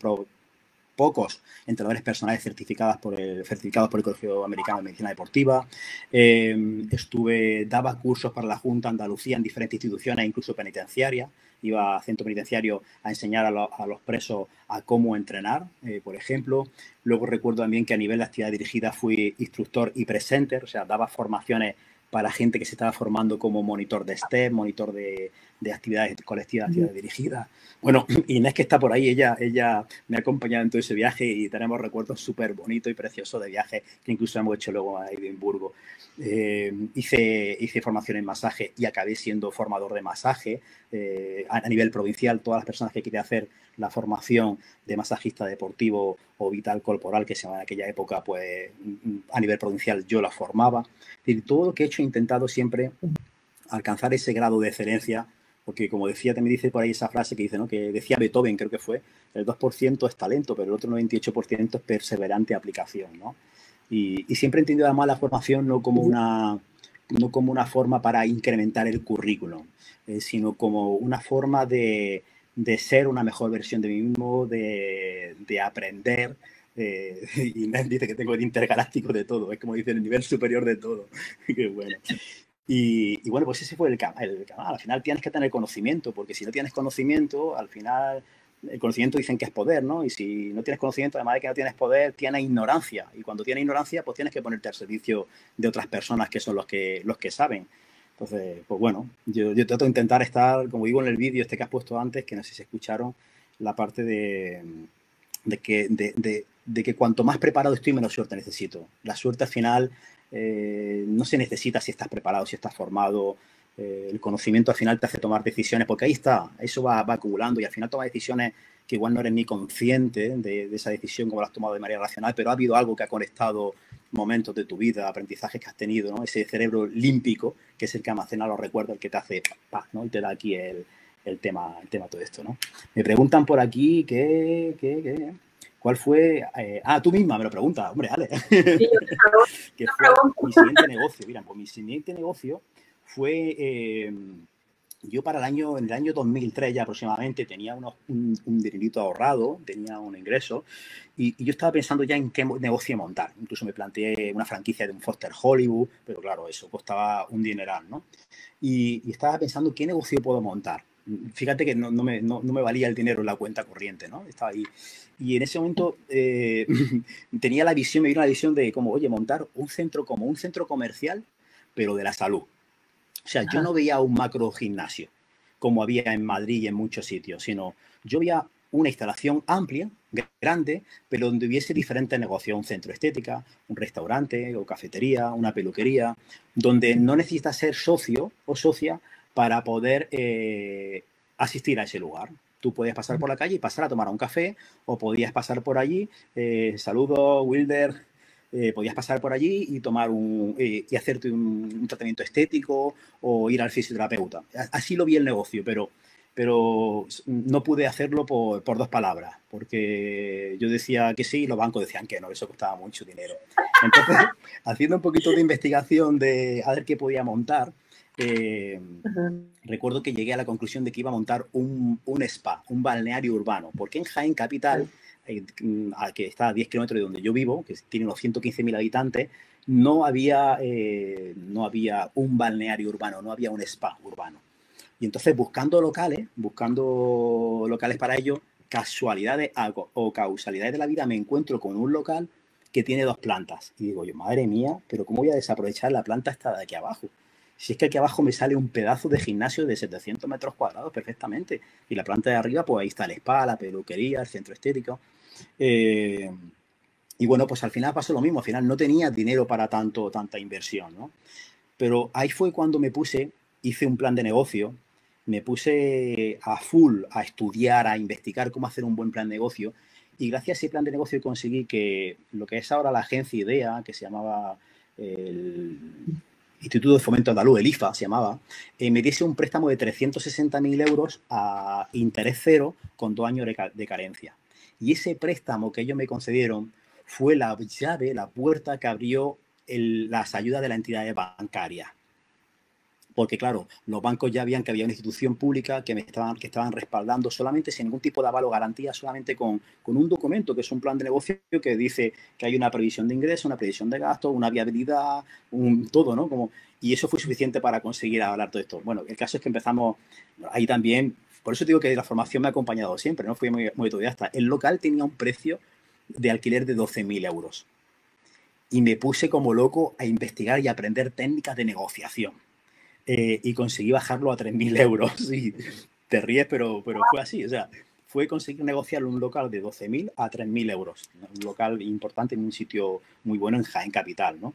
pocos entrenadores personales certificados por el, certificados por el Colegio Americano de Medicina Deportiva. Eh, estuve, daba cursos para la Junta Andalucía en diferentes instituciones, incluso penitenciarias. Iba a centro penitenciario a enseñar a, los presos a cómo entrenar, eh, por ejemplo. Luego recuerdo también que a nivel de actividad dirigida fui instructor y presenter, o sea, daba formaciones para gente que se estaba formando como monitor de STEP, monitor de, de actividades colectivas, actividades dirigidas. Bueno, Inés que está por ahí, ella, ella me ha acompañado en todo ese viaje y tenemos recuerdos súper bonitos y preciosos de viajes que incluso hemos hecho luego a Edimburgo. Eh, hice, hice formación en masaje y acabé siendo formador de masaje eh, a, nivel provincial. Todas las personas que querían hacer la formación de masajista deportivo o vital corporal, que se llama en aquella época, pues a nivel provincial yo la formaba. Y todo lo que he hecho he intentado siempre alcanzar ese grado de excelencia porque como decía, también dice por ahí esa frase que dice, ¿no? Que decía Beethoven, creo que fue, el 2% es talento, pero el otro 98% es perseverante aplicación, ¿no? Y, siempre he entendido además la formación no como una, no como una forma para incrementar el currículum, eh, sino como una forma de, de, ser una mejor versión de mí mismo, de, de aprender, eh, y dice que tengo el intergaláctico de todo, es como dice el nivel superior de todo. Qué bueno. Y, bueno, pues ese fue el, el canal. Al final tienes que tener conocimiento, porque si no tienes conocimiento, al final el conocimiento dicen que es poder, ¿no? Y si no tienes conocimiento, además de que no tienes poder, tienes ignorancia. Y cuando tienes ignorancia, pues tienes que ponerte al servicio de otras personas que son los que, los que saben. Entonces, pues bueno, yo, yo trato de intentar estar, como digo en el vídeo este que has puesto antes, que no sé si escucharon, la parte de, de que, de, de, de que cuanto más preparado estoy, menos suerte necesito. La suerte al final eh, no se necesita si estás preparado, si estás formado. Eh, el conocimiento al final te hace tomar decisiones, porque ahí está, eso va, acumulando y al final tomas decisiones que igual no eres ni consciente de, esa decisión como la has tomado de manera racional, pero ha habido algo que ha conectado momentos de tu vida, aprendizajes que has tenido, ¿no? ese cerebro límpico que es el que almacena los recuerdos, el que te hace paz, ¿no? y te da aquí el, tema, el tema todo esto. ¿no? Me preguntan por aquí qué, qué, qué ¿Cuál fue? Eh, ah, tú misma me lo preguntas, hombre, Ale. Sí, ¿Qué fue mi siguiente negocio? Mira, pues mi siguiente negocio fue. Eh, yo para el año, en el año 2003 ya aproximadamente tenía unos, un, un, dinerito ahorrado, tenía un ingreso y, yo estaba pensando ya en qué negocio montar. Incluso me planteé una franquicia de un Foster Hollywood, pero claro, eso costaba un dineral, ¿no? Y, y estaba pensando qué negocio puedo montar fíjate que no, me, no, me, valía el dinero en la cuenta corriente, ¿no? Estaba ahí. Y en ese momento eh, tenía la visión, me vino la visión de como, oye, montar un centro como un centro comercial, pero de la salud. O sea, yo no veía un macro gimnasio como había en Madrid y en muchos sitios, sino yo veía una instalación amplia, grande, pero donde hubiese diferentes negocios, un centro estética, un restaurante o cafetería, una peluquería, donde no necesitas ser socio o socia para poder eh, asistir a ese lugar. Tú podías pasar por la calle y pasar a tomar un café, o podías pasar por allí, eh, saludo, Wilder, eh, podías pasar por allí y tomar un y hacerte un, tratamiento estético o ir al fisioterapeuta. Así lo vi el negocio, pero, pero no pude hacerlo por, por, dos palabras, porque yo decía que sí y los bancos decían que no, eso costaba mucho dinero. Entonces, haciendo un poquito de investigación de a ver qué podía montar, eh, recuerdo que llegué a la conclusión de que iba a montar un, un spa, un balneario urbano, porque en Jaén Capital, eh, que está a 10 kilómetros de donde yo vivo, que tiene unos 115.000 habitantes, no había, eh, no había un balneario urbano, no había un spa urbano. Y entonces buscando locales, buscando locales para ello, casualidades o causalidades de la vida, me encuentro con un local que tiene dos plantas. Y digo yo, madre mía, pero ¿cómo voy a desaprovechar la planta esta de aquí abajo? Si es que aquí abajo me sale un pedazo de gimnasio de 700 metros cuadrados perfectamente. Y la planta de arriba, pues ahí está el spa, la peluquería, el centro estético. Eh, y bueno, pues al final pasó lo mismo. Al final no tenía dinero para tanto, tanta inversión, ¿no? Pero ahí fue cuando me puse, hice un plan de negocio, me puse a full a estudiar, a investigar cómo hacer un buen plan de negocio. Y gracias a ese plan de negocio conseguí que lo que es ahora la agencia IDEA, que se llamaba el Instituto de Fomento Andaluz, el IFA se llamaba, eh, me diese un préstamo de 360.000 euros a interés cero con dos años de carencia. Y ese préstamo que ellos me concedieron fue la llave, la puerta que abrió las ayudas de la entidad bancaria. Porque claro, los bancos ya habían que había una institución pública que me estaban, que estaban respaldando solamente sin ningún tipo de aval o garantía, solamente con, con un documento que es un plan de negocio que dice que hay una previsión de ingresos, una previsión de gastos, una viabilidad, un todo, ¿no? Como, y eso fue suficiente para conseguir hablar todo esto. Bueno, el caso es que empezamos ahí también, por eso digo que la formación me ha acompañado siempre, no fui muy, muy autodidacta. El local tenía un precio de alquiler de 12.000 euros. Y me puse como loco a investigar y aprender técnicas de negociación. Eh, y conseguí bajarlo a 3.000 euros. Y te ríes, pero, pero fue así. O sea, fue conseguir negociar un local de 12.000 a 3.000 euros. Un local importante en un sitio muy bueno en Jaén Capital, ¿no?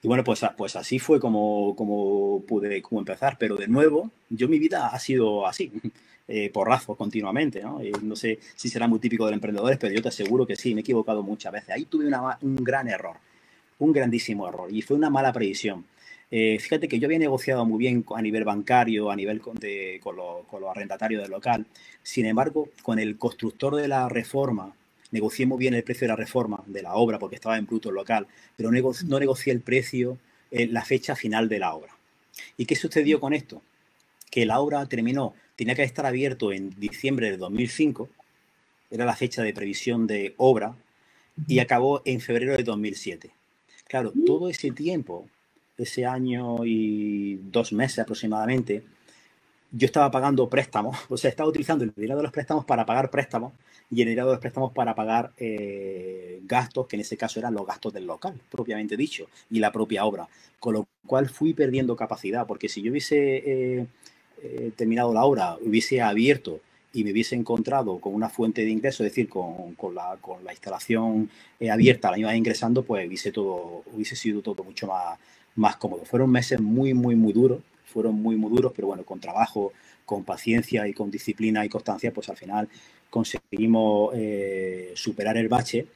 Y bueno, pues, pues así fue como, como pude como empezar. Pero de nuevo, yo mi vida ha sido así eh, porrazo continuamente. ¿no? Eh, no sé si será muy típico de los emprendedores, pero yo te aseguro que sí, me he equivocado muchas veces. Ahí tuve un gran error, un grandísimo error, y fue una mala previsión. Eh, fíjate que yo había negociado muy bien a nivel bancario, a nivel con, con, los arrendatarios del local. Sin embargo, con el constructor de la reforma, negocié muy bien el precio de la reforma, de la obra, porque estaba en bruto el local, pero no negocié el precio, la fecha final de la obra. ¿Y qué sucedió con esto? Que la obra terminó tenía que estar abierto en diciembre de 2005, era la fecha de previsión de obra, y acabó en febrero de 2007. Claro, todo ese tiempo, ese año y dos meses aproximadamente, yo estaba pagando préstamos, o sea, estaba utilizando el dinero de los préstamos para pagar préstamos y el dinero de los préstamos para pagar eh, gastos, que en ese caso eran los gastos del local, propiamente dicho, y la propia obra. Con lo cual fui perdiendo capacidad, porque si yo hubiese eh, eh, terminado la obra, hubiese abierto y me hubiese encontrado con una fuente de ingreso, es decir, con, con, la, con la, instalación abierta, la iba ingresando, pues hubiese, todo, hubiese sido todo mucho más, más cómodo. Fueron meses muy, muy, muy duros, fueron muy, muy duros, pero bueno, con trabajo, con paciencia y con disciplina y constancia, pues al final conseguimos eh, superar el bache,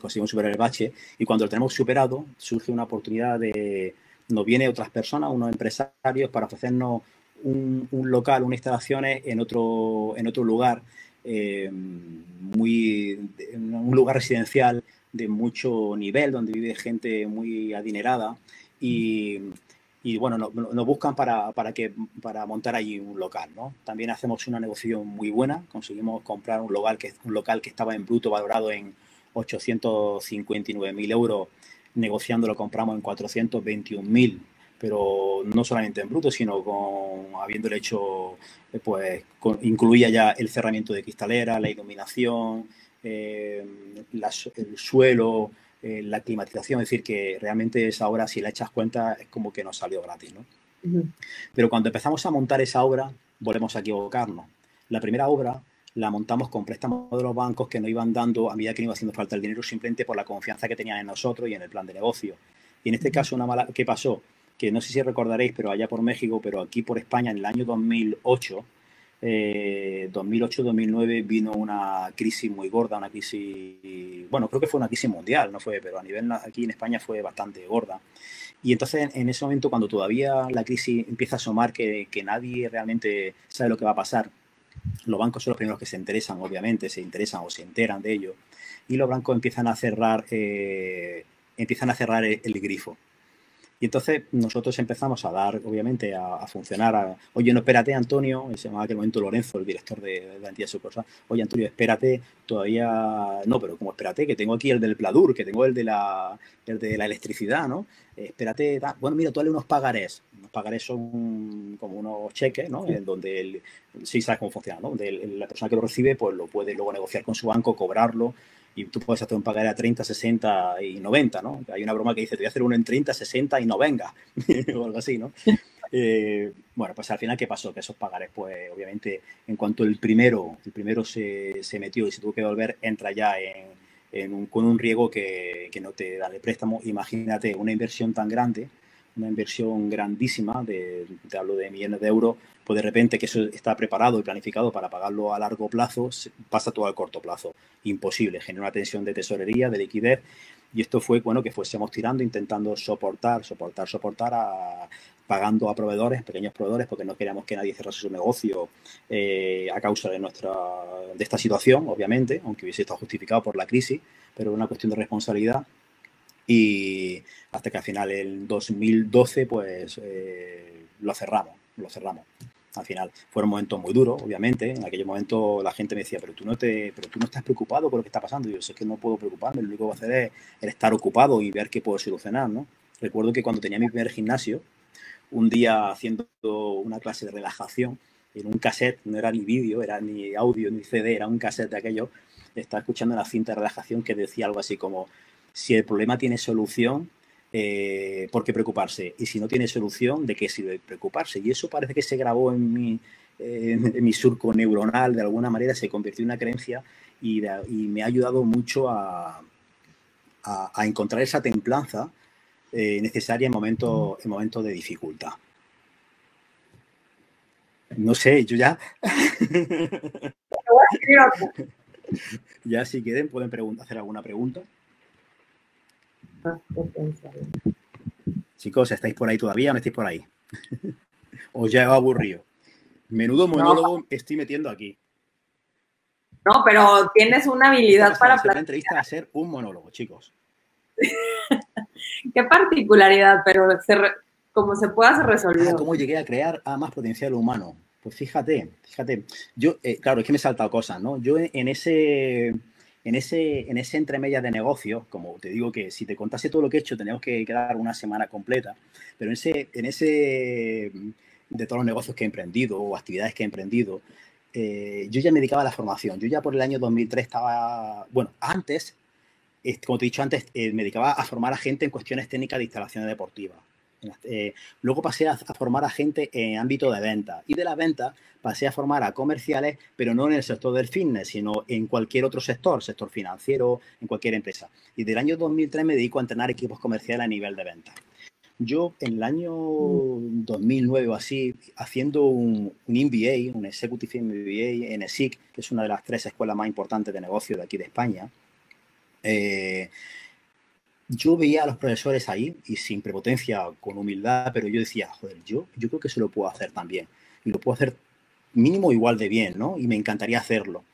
conseguimos superar el bache y cuando lo tenemos superado surge una oportunidad de, nos viene otras personas, unos empresarios para ofrecernos un, local, una instalaciones en otro, en otro lugar, eh, muy, un lugar residencial de mucho nivel, donde vive gente muy adinerada y, y bueno, nos, buscan para, para, que, para montar allí un local. ¿no? También hacemos una negociación muy buena, conseguimos comprar un local que, un local que estaba en bruto valorado en 859.000 euros, negociando lo compramos en 421.000 pero no solamente en bruto, sino con habiéndole hecho, eh, pues incluía ya el cerramiento de cristalera, la iluminación, eh, el suelo, eh, la climatización, es decir, que realmente esa obra, si la echas cuenta, es como que nos salió gratis, ¿no? Pero cuando empezamos a montar esa obra, volvemos a equivocarnos. La primera obra la montamos con préstamos de los bancos que nos iban dando a medida que nos iba haciendo falta el dinero simplemente por la confianza que tenían en nosotros y en el plan de negocio. Y en este caso, una mala, ¿qué pasó? que no sé si recordaréis, pero allá por México, pero aquí por España en el año 2008, 2008-2009 eh, vino una crisis muy gorda, una crisis, bueno, creo que fue una crisis mundial, no fue, pero a nivel aquí en España fue bastante gorda. Y entonces en ese momento cuando todavía la crisis empieza a asomar que, que nadie realmente sabe lo que va a pasar, los bancos son los primeros que se interesan, obviamente, se interesan o se enteran de ello, y los bancos empiezan a cerrar, eh, empiezan a cerrar el grifo. Y entonces nosotros empezamos a dar, obviamente, a, funcionar. Oye, no, espérate, Antonio, se llamaba aquel momento Lorenzo, el director de, la entidad. Oye, Antonio, espérate, todavía. No, pero como espérate, que tengo aquí el del Pladur, que tengo el de la, el de la electricidad, ¿no? espérate, bueno, mira, tú dale unos pagarés. Los pagarés son como unos cheques, ¿no? En donde el, sí sabes cómo funciona, ¿no? Donde la persona que lo recibe, pues lo puede luego negociar con su banco, cobrarlo y tú puedes hacer un pagaré a 30, 60 y 90, ¿no? Hay una broma que dice, te voy a hacer uno en 30, 60 y no venga, o algo así, ¿no? Eh, bueno, pues al final, ¿qué pasó? Que esos pagarés, pues obviamente, en cuanto el primero, el primero se, se metió y se tuvo que volver, entra ya en, en un, con un riego que, que, no te da el préstamo. Imagínate una inversión tan grande, una inversión grandísima, de, te hablo de millones de euros, pues de repente que eso está preparado y planificado para pagarlo a largo plazo, pasa todo al corto plazo. Imposible, genera una tensión de tesorería, de liquidez. Y esto fue, bueno, que fuésemos tirando, intentando soportar, soportar, soportar pagando a proveedores, pequeños proveedores, porque no queríamos que nadie cerrase su negocio eh, a causa de, nuestra, de esta situación, obviamente, aunque hubiese estado justificado por la crisis, pero una cuestión de responsabilidad. Y hasta que al final, el 2012, pues eh, lo cerramos, lo cerramos. Al final fueron momentos muy duros, obviamente. En aquel momento la gente me decía, pero tú no te, pero tú no estás preocupado por lo que está pasando. Y yo sé que no puedo preocuparme, lo único que voy a hacer es, es estar ocupado y ver qué puedo solucionar, ¿no? Recuerdo que cuando tenía mi primer gimnasio, un día haciendo una clase de relajación en un cassette, no era ni vídeo, era ni audio, ni CD, era un cassette de aquello, estaba escuchando una cinta de relajación que decía algo así como, si el problema tiene solución, eh, ¿por qué preocuparse? Y si no tiene solución, ¿de qué sirve preocuparse? Y eso parece que se grabó en mi, en mi surco neuronal, de alguna manera se convirtió en una creencia y, de, y me ha ayudado mucho a, a, a encontrar esa templanza eh, necesaria en momentos en momento de dificultad. No sé, yo ya. ya si quieren pueden hacer alguna pregunta. Chicos, ¿estáis por ahí todavía o no estáis por ahí? ¿O ya he aburrido? Menudo monólogo no. estoy metiendo aquí.
No, pero tienes una habilidad para...
La entrevista va a ser un monólogo, chicos.
Qué particularidad, pero se como se pueda se resolvió.
Ah, ¿Cómo llegué a crear a más potencial humano? Pues fíjate, fíjate, yo, eh, claro, es que me he saltado cosas, ¿no? Yo en ese, en ese, en ese de negocios, como te digo que si te contase todo lo que he hecho, tenemos que quedar una semana completa, pero en ese, en ese, de todos los negocios que he emprendido o actividades que he emprendido, eh, yo ya me dedicaba a la formación. Yo ya por el año 2003 estaba, bueno, antes como te he dicho antes, eh, me dedicaba a formar a gente en cuestiones técnicas de instalaciones deportivas. Eh, luego pasé a, a, formar a gente en ámbito de venta y de la venta pasé a formar a comerciales, pero no en el sector del fitness, sino en cualquier otro sector, sector financiero, en cualquier empresa. Y del año 2003 me dedico a entrenar equipos comerciales a nivel de venta. Yo en el año 2009 o así, haciendo un, un MBA, un Executive MBA en ESIC, que es una de las tres escuelas más importantes de negocio de aquí de España, eh, yo veía a los profesores ahí y sin prepotencia, con humildad, pero yo decía, joder, yo, yo creo que se lo puedo hacer también. Y lo puedo hacer mínimo igual de bien, ¿no? Y me encantaría hacerlo.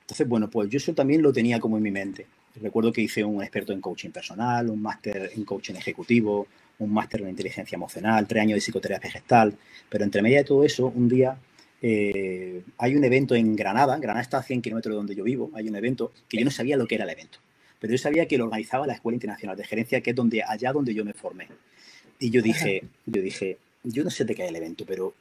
Entonces, bueno, pues yo eso también lo tenía como en mi mente. Recuerdo que hice un experto en coaching personal, un máster en coaching ejecutivo, un máster en inteligencia emocional, tres años de psicoterapia gestal, pero entre media de todo eso, un día eh, hay un evento en Granada, Granada está a 100 kilómetros de donde yo vivo, hay un evento que yo no sabía lo que era el evento pero yo sabía que lo organizaba la Escuela Internacional de Gerencia, que es donde, allá donde yo me formé. Y yo dije, yo dije, yo no sé de qué es el evento, pero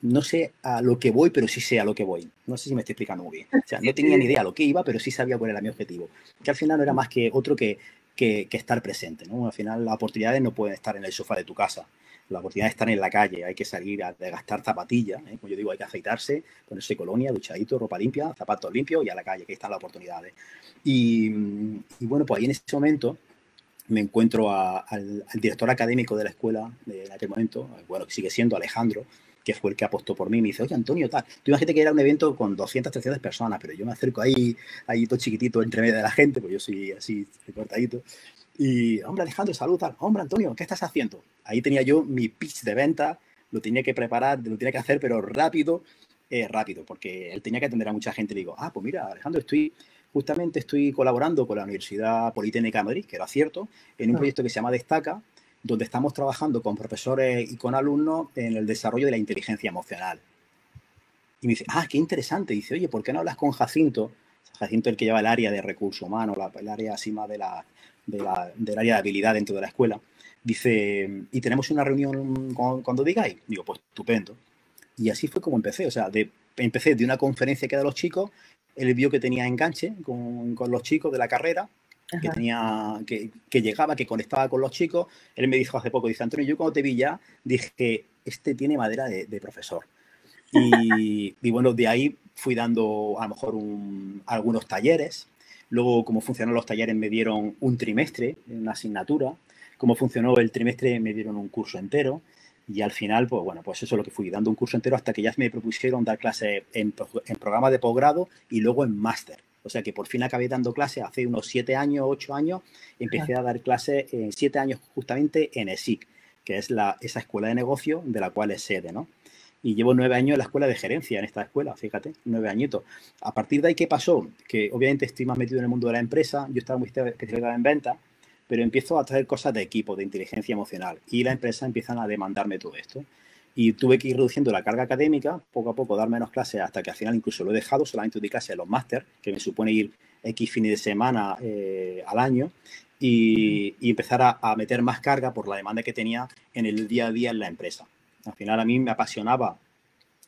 no sé a lo que voy, pero sí sé a lo que voy. No sé si me estoy explicando muy bien. O sea, no tenía ni idea a lo que iba, pero sí sabía cuál era mi objetivo. Que al final no era más que otro que, que, que estar presente. ¿no? Al final las oportunidades no pueden estar en el sofá de tu casa. La oportunidad de estar en la calle, hay que salir a gastar zapatillas, ¿eh? como yo digo, hay que afeitarse, ponerse colonia, duchadito, ropa limpia, zapatos limpios y a la calle, que ahí están las oportunidades. Y, bueno, pues ahí en ese momento me encuentro al, director académico de la escuela de en aquel momento, bueno, que sigue siendo Alejandro, que fue el que apostó por mí, me dice, oye, Antonio, tal, tú imagínate que era un evento con 200, 300 personas, pero yo me acerco ahí, ahí todo chiquitito, entre medio de la gente, pues yo soy así, cortadito, y, hombre, Alejandro, salud, tal. Hombre, Antonio, ¿qué estás haciendo? Ahí tenía yo mi pitch de venta, lo tenía que preparar, lo tenía que hacer, pero rápido, eh, rápido, porque él tenía que atender a mucha gente. Le digo, ah, pues mira, Alejandro, estoy, justamente estoy colaborando con la Universidad Politécnica de Madrid, que era cierto, en un proyecto que se llama Destaca, donde estamos trabajando con profesores y con alumnos en el desarrollo de la inteligencia emocional. Y me dice, ah, qué interesante. dice, oye, ¿por qué no hablas con Jacinto? Jacinto el que lleva el área de recursos humanos, la, el área así más de la, de la, del área de habilidad dentro de la escuela. Dice, ¿y tenemos una reunión cuando digáis? Digo, pues estupendo. Y así fue como empecé. O sea, de, empecé de una conferencia que da los chicos, él vio que tenía enganche con, con los chicos de la carrera que tenía, que, que, llegaba, que conectaba con los chicos. Él me dijo hace poco, dice, Antonio, yo cuando te vi ya, dije, este tiene madera de, de profesor. Y, y, bueno, de ahí fui dando a lo mejor un, algunos talleres. Luego, como funcionaron los talleres, me dieron un trimestre, una asignatura. Como funcionó el trimestre, me dieron un curso entero. Y al final, pues bueno, pues eso es lo que fui, dando un curso entero hasta que ya me propusieron dar clases en, en programa de posgrado y luego en máster. O sea que por fin acabé dando clases hace unos siete años, ocho años, empecé a dar clases en siete años justamente en ESIC, que es la, esa escuela de negocio de la cual es sede, ¿no? Y llevo nueve años en la escuela de gerencia, en esta escuela, fíjate, nueve añitos. A partir de ahí, ¿qué pasó? Que obviamente estoy más metido en el mundo de la empresa, yo estaba muy especializado en venta, pero empiezo a traer cosas de equipo, de inteligencia emocional, y la empresa empiezan a demandarme todo esto y tuve que ir reduciendo la carga académica, poco a poco dar menos clases hasta que al final incluso lo he dejado, solamente doy clases en los máster, que me supone ir X fines de semana eh, al año, y, y empezar a, a, meter más carga por la demanda que tenía en el día a día en la empresa. Al final a mí me apasionaba,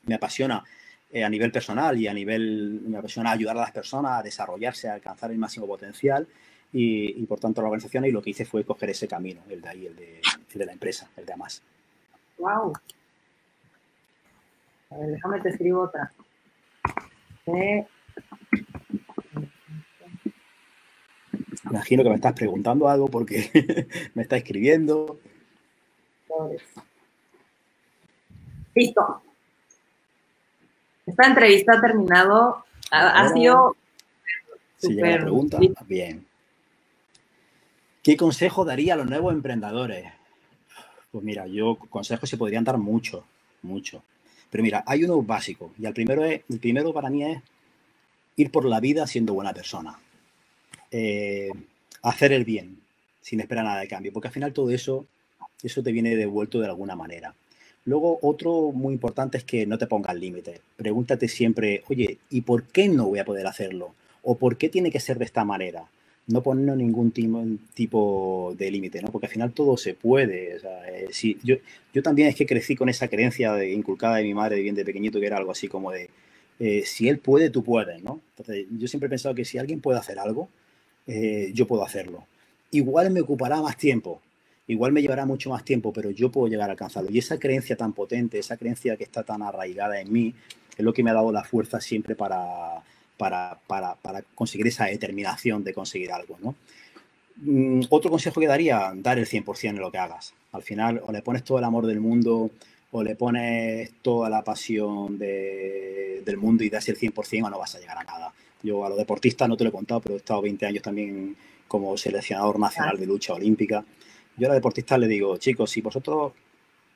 me apasiona eh, a nivel personal y a nivel, me apasiona ayudar a las personas a desarrollarse, a alcanzar el máximo potencial. Y, y por tanto la organización y lo que hice fue coger ese camino, el de ahí, el de, el de la empresa, el de AMAS.
¡Wow! A ver, déjame te escribo otra. Eh...
Imagino que me estás preguntando algo porque me está escribiendo.
Listo. Esta entrevista ha terminado. Ha, ha sido.
Si llega la pregunta, bien. ¿Qué consejo daría a los nuevos emprendedores? Pues mira, yo consejos se podrían dar mucho, mucho. Pero mira, hay uno básico. Y el primero, es, el primero para mí es ir por la vida siendo buena persona. Eh, hacer el bien, sin esperar nada de cambio. Porque al final todo eso, eso te viene devuelto de alguna manera. Luego, otro muy importante es que no te pongas límites. Pregúntate siempre, oye, ¿y por qué no voy a poder hacerlo? ¿O por qué tiene que ser de esta manera? no poner ningún tipo de límite, ¿no? Porque al final todo se puede. O sea, eh, si, yo, también es que crecí con esa creencia de, inculcada de mi madre bien de pequeñito, que era algo así como de, eh, si él puede, tú puedes, ¿no? Entonces, yo siempre he pensado que si alguien puede hacer algo, eh, yo puedo hacerlo. Igual me ocupará más tiempo, igual me llevará mucho más tiempo, pero yo puedo llegar a alcanzarlo. Y esa creencia tan potente, esa creencia que está tan arraigada en mí, es lo que me ha dado la fuerza siempre para, para, para, para, conseguir esa determinación de conseguir algo, ¿no? Mm, otro consejo que daría, dar el 100% en lo que hagas. Al final, o le pones todo el amor del mundo, o le pones toda la pasión de, del mundo y das el 100% o no vas a llegar a nada. Yo a los deportistas no te lo he contado, pero he estado 20 años también como seleccionador nacional de lucha olímpica. Yo a los deportistas les digo, chicos, si vosotros,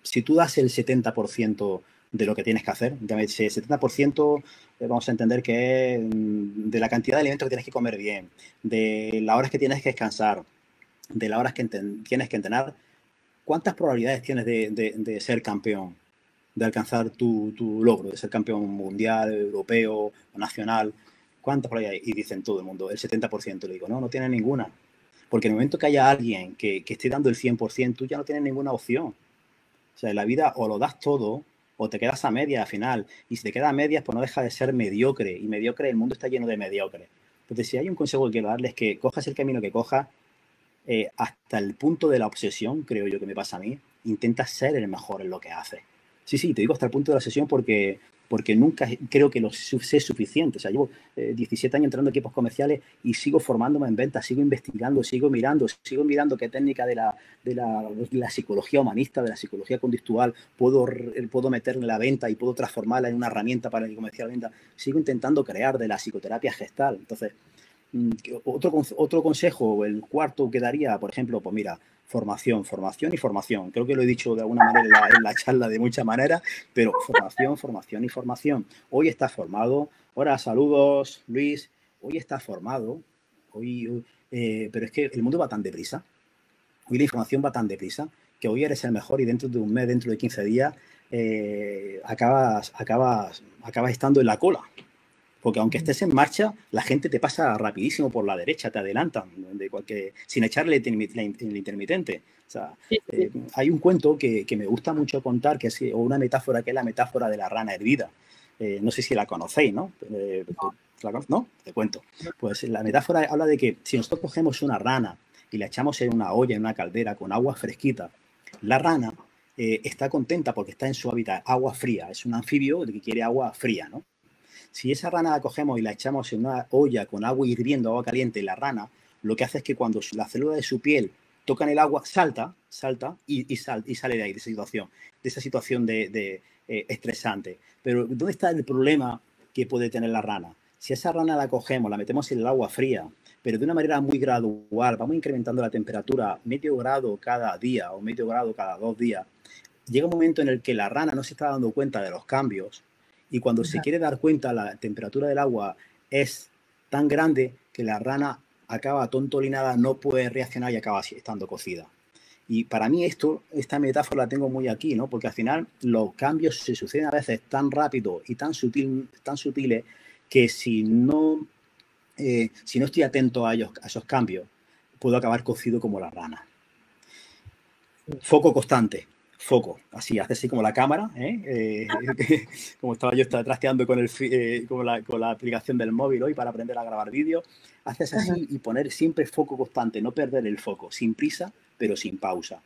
si tú das el 70% de lo que tienes que hacer. Ese 70% eh, vamos a entender que es mm, de la cantidad de alimentos que tienes que comer bien, de las horas que tienes que descansar, de las horas que tienes que entrenar. ¿Cuántas probabilidades tienes de, ser campeón? De alcanzar tu, logro, de ser campeón mundial, europeo nacional. ¿Cuántas probabilidades? Y dicen todo el mundo, el 70%. Le digo, no, no tiene ninguna. Porque en el momento que haya alguien que, que esté dando el 100%, tú ya no tienes ninguna opción. O sea, en la vida o lo das todo o te quedas a media al final. Y si te quedas a medias, pues no deja de ser mediocre. Y mediocre, el mundo está lleno de mediocre. Entonces, si hay un consejo que quiero darles es que cojas el camino que cojas, eh, hasta el punto de la obsesión, creo yo que me pasa a mí, intenta ser el mejor en lo que haces. Sí, sí, te digo hasta el punto de la obsesión porque porque nunca creo que lo sé suficiente. O sea, llevo eh, 17 años entrando en equipos comerciales y sigo formándome en ventas, sigo investigando, sigo mirando, sigo mirando qué técnica de la, de la, psicología humanista, de la psicología conductual puedo, puedo meter en la venta y puedo transformarla en una herramienta para el comercial venta. Sigo intentando crear de la psicoterapia gestal. Entonces, mm, otro, otro consejo, el cuarto que daría, por ejemplo, pues mira, formación, formación y formación. Creo que lo he dicho de alguna manera en la, charla de muchas maneras, pero formación, formación y formación. Hoy está formado. Hola, saludos, Luis. Hoy está formado. Hoy, eh, pero es que el mundo va tan deprisa. Hoy la información va tan deprisa que hoy eres el mejor y dentro de un mes, dentro de 15 días, eh, acabas, acabas, acabas estando en la cola porque aunque estés en marcha, la gente te pasa rapidísimo por la derecha, te adelantan, de cualquier, sin echarle el intermitente. O sea, sí, sí. Eh, hay un cuento que, que, me gusta mucho contar, que es o una metáfora que es la metáfora de la rana hervida. Eh, no sé si la conocéis, ¿no? Eh, ¿No? Te cuento. Pues la metáfora habla de que si nosotros cogemos una rana y la echamos en una olla, en una caldera, con agua fresquita, la rana eh, está contenta porque está en su hábitat, agua fría. Es un anfibio que quiere agua fría, ¿no? Si esa rana la cogemos y la echamos en una olla con agua hirviendo, agua caliente, la rana lo que hace es que cuando la célula de su piel tocan el agua, salta, salta y sale de ahí, de esa situación, de esa situación de, eh, estresante. Pero ¿dónde está el problema que puede tener la rana? Si esa rana la cogemos, la metemos en el agua fría, pero de una manera muy gradual, vamos incrementando la temperatura medio grado cada día o medio grado cada dos días, llega un momento en el que la rana no se está dando cuenta de los cambios y cuando se quiere dar cuenta la temperatura del agua es tan grande que la rana acaba tontolinada, no puede reaccionar y acaba estando cocida. Y para mí esto, esta metáfora la tengo muy aquí, ¿no? Porque al final los cambios se suceden a veces tan rápido y tan, sutil, tan sutiles que si no, eh, si no estoy atento a, ellos, a esos cambios, puedo acabar cocido como la rana. Foco constante foco, así, hace así como la cámara, ¿eh? Eh, como estaba yo trasteando con, el, eh, con, la, con, la, aplicación del móvil hoy para aprender a grabar vídeos, haces así y poner siempre foco constante, no perder el foco, sin prisa, pero sin pausa.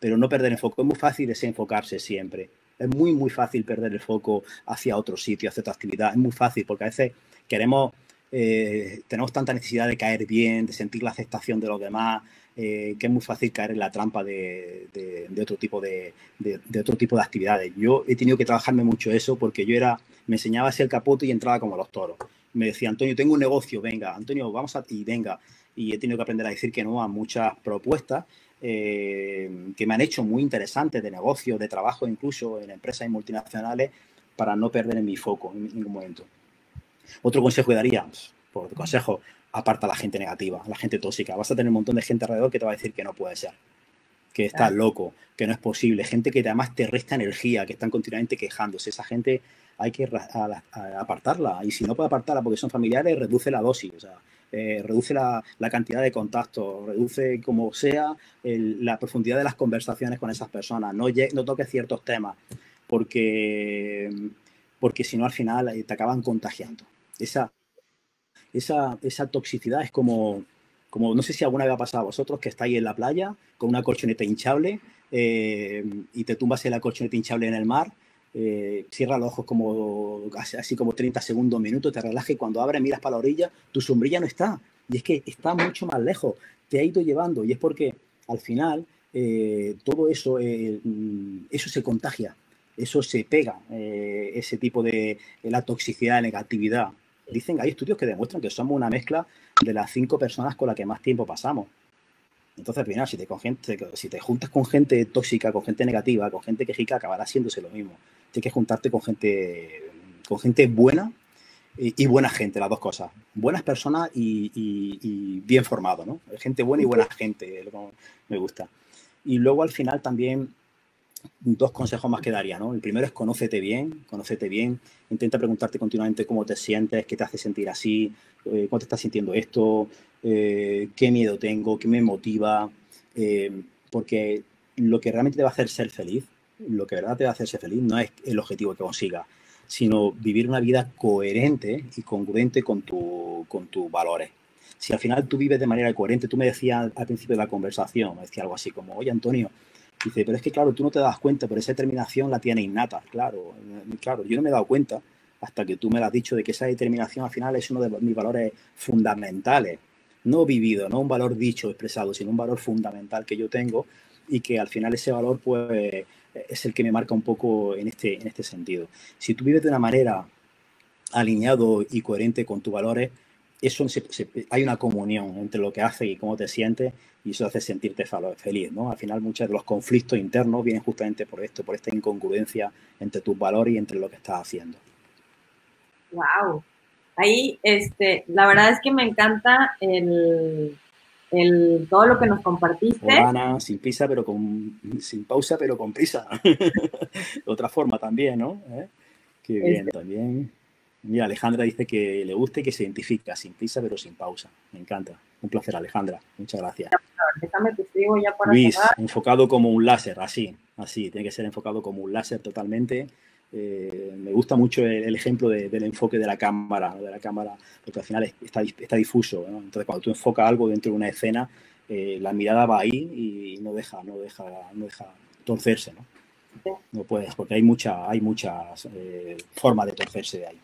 Pero no perder el foco, es muy fácil desenfocarse siempre. Es muy, muy fácil perder el foco hacia otro sitio, hacia otra actividad. Es muy fácil porque a veces queremos, tenemos tanta necesidad de caer bien, de sentir la aceptación de los demás, eh, que es muy fácil caer en la trampa de, otro tipo de, otro tipo de actividades. Yo he tenido que trabajarme mucho eso porque yo era, me enseñaba así el capote y entraba como los toros. Me decía, Antonio, tengo un negocio, venga, Antonio, vamos a, y venga. Y he tenido que aprender a decir que no a muchas propuestas eh, que me han hecho muy interesantes de negocio, de trabajo, incluso en empresas multinacionales, para no perder en mi foco en ningún momento. Otro consejo que daría, por consejo, aparta a la gente negativa, a la gente tóxica. Vas a tener un montón de gente alrededor que te va a decir que no puede ser, que estás loco, que no es posible. Gente que además te resta energía, que están continuamente quejándose. Esa gente hay que apartarla. Y si no puede apartarla porque son familiares, reduce la dosis. O sea, eh, reduce la, cantidad de contactos, reduce como sea la profundidad de las conversaciones con esas personas. No, no toques ciertos temas porque, porque si no al final eh, te acaban contagiando. Esa, esa, esa toxicidad es como, como, no sé si alguna vez ha pasado a vosotros que estáis en la playa con una colchoneta hinchable eh, y te tumbas en la colchoneta hinchable en el mar, eh, cierra los ojos como, así como 30 segundos, minutos, te relajas y cuando abres miras para la orilla, tu sombrilla no está. Y es que está mucho más lejos, te ha ido llevando y es porque al final eh, todo eso, eso se contagia, eso se pega, ese tipo de la toxicidad, negatividad dicen, hay estudios que demuestran que somos una mezcla de las cinco personas con las que más tiempo pasamos. Entonces, al final, si te, con gente, si te juntas con gente tóxica, con gente negativa, con gente quejica, acabará siéndose lo mismo. Tienes que juntarte con gente, con gente buena y, buena gente, las dos cosas. Buenas personas y, bien formado, ¿no? Gente buena y buena gente, me gusta. Y luego al final también dos consejos más que daría, ¿no? El primero es conócete bien, conócete bien, intenta preguntarte continuamente cómo te sientes, qué te hace sentir así, eh, cómo te estás sintiendo esto, eh, qué miedo tengo, qué me motiva, eh, porque lo que realmente te va a hacer ser feliz, lo que verdad te va a hacer ser feliz no es el objetivo que consigas, sino vivir una vida coherente y congruente con, tu, con tus valores. Si al final tú vives de manera coherente, tú me decías al principio de la conversación, me decía algo así como, oye Antonio, Dice, pero es que claro, tú no te das cuenta, pero esa determinación la tiene innata, claro, claro, yo no me he dado cuenta hasta que tú me lo has dicho de que esa determinación al final es uno de mis valores fundamentales, no vivido, no un valor dicho, expresado, sino un valor fundamental que yo tengo y que al final ese valor pues es el que me marca un poco en este, en este sentido. Si tú vives de una manera alineado y coherente con tus valores, eso hay una comunión entre lo que haces y cómo te sientes y eso hace sentirte feliz, ¿no? Al final muchos de los conflictos internos vienen justamente por esto, por esta incongruencia entre tus valores y entre lo que estás haciendo.
Wow. Ahí, este, la verdad es que me encanta el, todo lo que nos compartiste.
Ana, sin prisa, pero con, sin pausa, pero con prisa. Otra forma también, ¿no? ¿Eh? Qué bien, también. Mira, Alejandra dice que le guste y que se identifica, sin prisa pero sin pausa. Me encanta. Un placer, Alejandra. Muchas gracias.
Déjame te sigo ya para
Luis, enfocado como un láser, así, así. Tiene que ser enfocado como un láser totalmente. eh, me gusta mucho el, ejemplo del enfoque de la cámara, de la cámara, porque al final está, está difuso. Entonces, cuando tú enfocas algo dentro de una escena, eh, la mirada va ahí y no deja, no deja, no deja torcerse, ¿no? No puedes, porque hay mucha, hay muchas eh, formas de torcerse de ahí.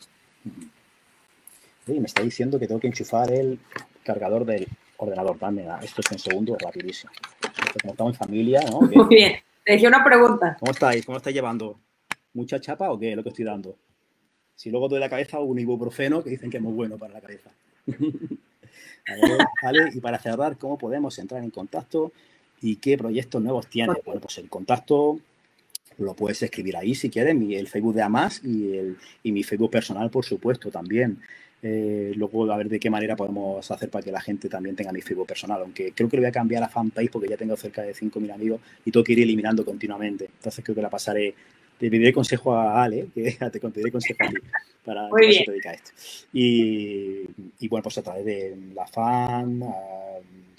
Me está diciendo que tengo que enchufar el cargador del ordenador. Dame esto es en segundo, rapidísimo. Como estamos en familia, ¿no?
Muy bien. Te dejé una pregunta.
¿Cómo estáis? ¿Cómo estáis llevando? ¿Mucha chapa o qué es lo que estoy dando? Si luego doy la cabeza, un ibuprofeno que dicen que es muy bueno para la cabeza. ¿vale? Y para cerrar, ¿cómo podemos entrar en contacto y qué proyectos nuevos tienes? Bueno, pues el contacto lo puedes escribir ahí si quieres, el Facebook de Amas y, el, y mi Facebook personal, por supuesto, también. Eh, luego a ver de qué manera podemos hacer para que la gente también tenga mi Facebook personal, aunque creo que le voy a cambiar a fanpage porque ya tengo cerca de 5.000 amigos y tengo que ir eliminando continuamente. Entonces creo que la pasaré te pediré consejo a Ale, que te pediré consejo a ti para que se dedica a esto. Y, bueno, pues a través de la fan,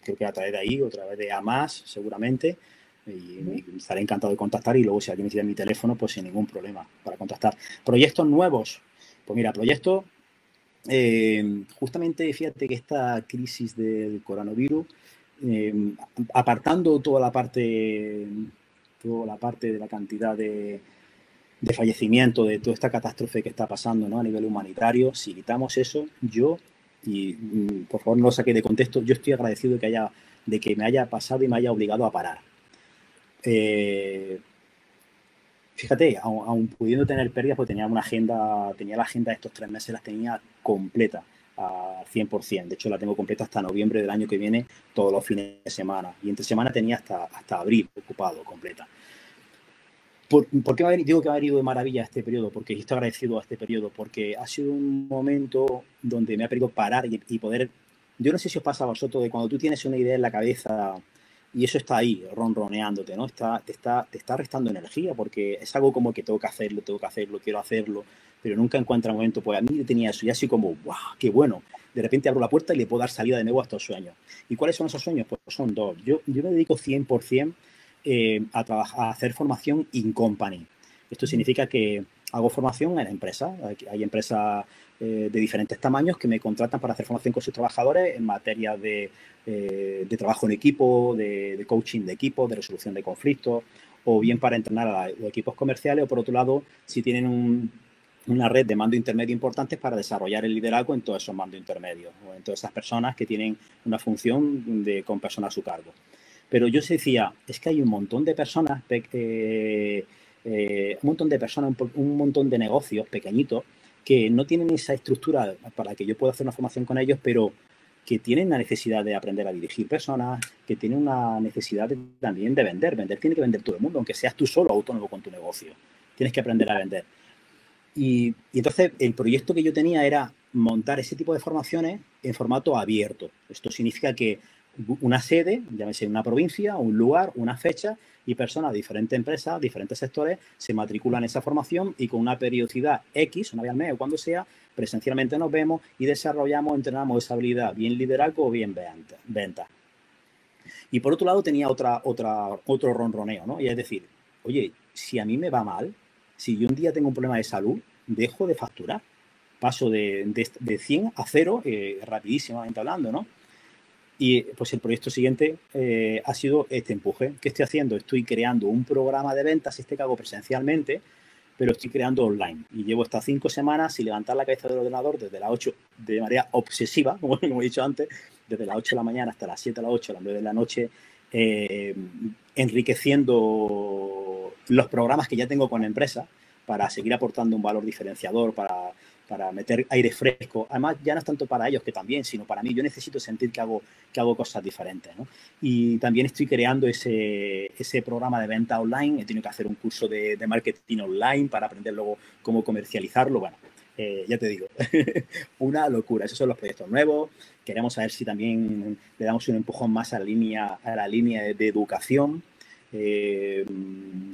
creo que a través de ahí, o a través de AMAS, seguramente. Y, estaré encantado de contactar y luego si alguien me mi teléfono, pues sin ningún problema para contactar. Proyectos nuevos. Pues mira, proyectos, eh, justamente fíjate que esta crisis del coronavirus, eh, apartando toda la parte, toda la parte de la cantidad de, de fallecimiento, de toda esta catástrofe que está pasando ¿no? a nivel humanitario, si quitamos eso, yo, y mm, por favor no lo saqué de contexto, yo estoy agradecido de que, haya, de que me haya pasado y me haya obligado a parar. Eh, fíjate, aún, pudiendo tener pérdidas, pues tenía una agenda, tenía la agenda de estos tres meses, las tenía completa al 100%. De hecho, la tengo completa hasta noviembre del año que viene, todos los fines de semana. Y entre semana tenía hasta, hasta abril ocupado completa. ¿Por, qué digo que me ha ido de maravilla este periodo? Porque estoy agradecido a este periodo, porque ha sido un momento donde me ha permitido parar y, poder... Yo no sé si os pasa a vosotros de cuando tú tienes una idea en la cabeza y eso está ahí, ronroneándote, ¿no? Está, te, está, te está restando energía porque es algo como que tengo que hacerlo, tengo que hacerlo, quiero hacerlo, pero nunca encuentra un momento. Pues a mí tenía eso y así como, ¡guau! ¡Qué bueno! De repente abro la puerta y le puedo dar salida de nuevo a estos sueños. ¿Y cuáles son esos sueños? Pues son dos. Yo, yo me dedico 100% eh, a, a hacer formación in company. Esto significa que hago formación en la empresa. Hay empresas eh, de diferentes tamaños que me contratan para hacer formación con sus trabajadores en materia de, eh, trabajo en equipo, de, coaching de equipo, de resolución de conflictos, o bien para entrenar a los equipos comerciales, o por otro lado, si tienen una red de mando intermedio importantes para desarrollar el liderazgo en todos esos mandos intermedios, o en todas esas personas que tienen una función de, con personas a su cargo. Pero yo se decía, es que hay un montón de personas, eh, eh, un montón de personas, un, montón de negocios pequeñitos que no tienen esa estructura para que yo pueda hacer una formación con ellos, pero que tienen la necesidad de aprender a dirigir personas, que tienen una necesidad también de vender. Vender tiene que vender todo el mundo, aunque seas tú solo autónomo con tu negocio. Tienes que aprender a vender. y, entonces el proyecto que yo tenía era montar ese tipo de formaciones en formato abierto. Esto significa que una sede, llámese una provincia, un lugar, una fecha, y personas de diferentes empresas, diferentes sectores, se matriculan en esa formación y con una periodicidad X, una vez al mes o cuando sea, presencialmente nos vemos y desarrollamos, entrenamos esa habilidad, bien liderazgo o bien venta. Y por otro lado tenía otra, otra, otro ronroneo, ¿no? Y es decir, oye, si a mí me va mal, si yo un día tengo un problema de salud, dejo de facturar. Paso de, de, 100 a 0, eh, rapidísimamente hablando, ¿no? Y pues el proyecto siguiente eh, ha sido este empuje. ¿Qué estoy haciendo? Estoy creando un programa de ventas, este que hago presencialmente, pero estoy creando online. Y llevo estas cinco semanas sin levantar la cabeza del ordenador desde las 8 de manera obsesiva, como, he dicho antes, desde las 8 de la mañana hasta las 7 de la 8, a las 9 de la noche, eh, enriqueciendo los programas que ya tengo con la empresa para seguir aportando un valor diferenciador, para para meter aire fresco. Además, ya no es tanto para ellos que también, sino para mí. Yo necesito sentir que hago, que hago cosas diferentes. ¿no? Y también estoy creando ese, ese programa de venta online. He tenido que hacer un curso de, de marketing online para aprender luego cómo comercializarlo. Bueno, eh, ya te digo, una locura. Esos son los proyectos nuevos. Queremos saber si también le damos un empujón más a la línea, a la línea de, educación. Eh,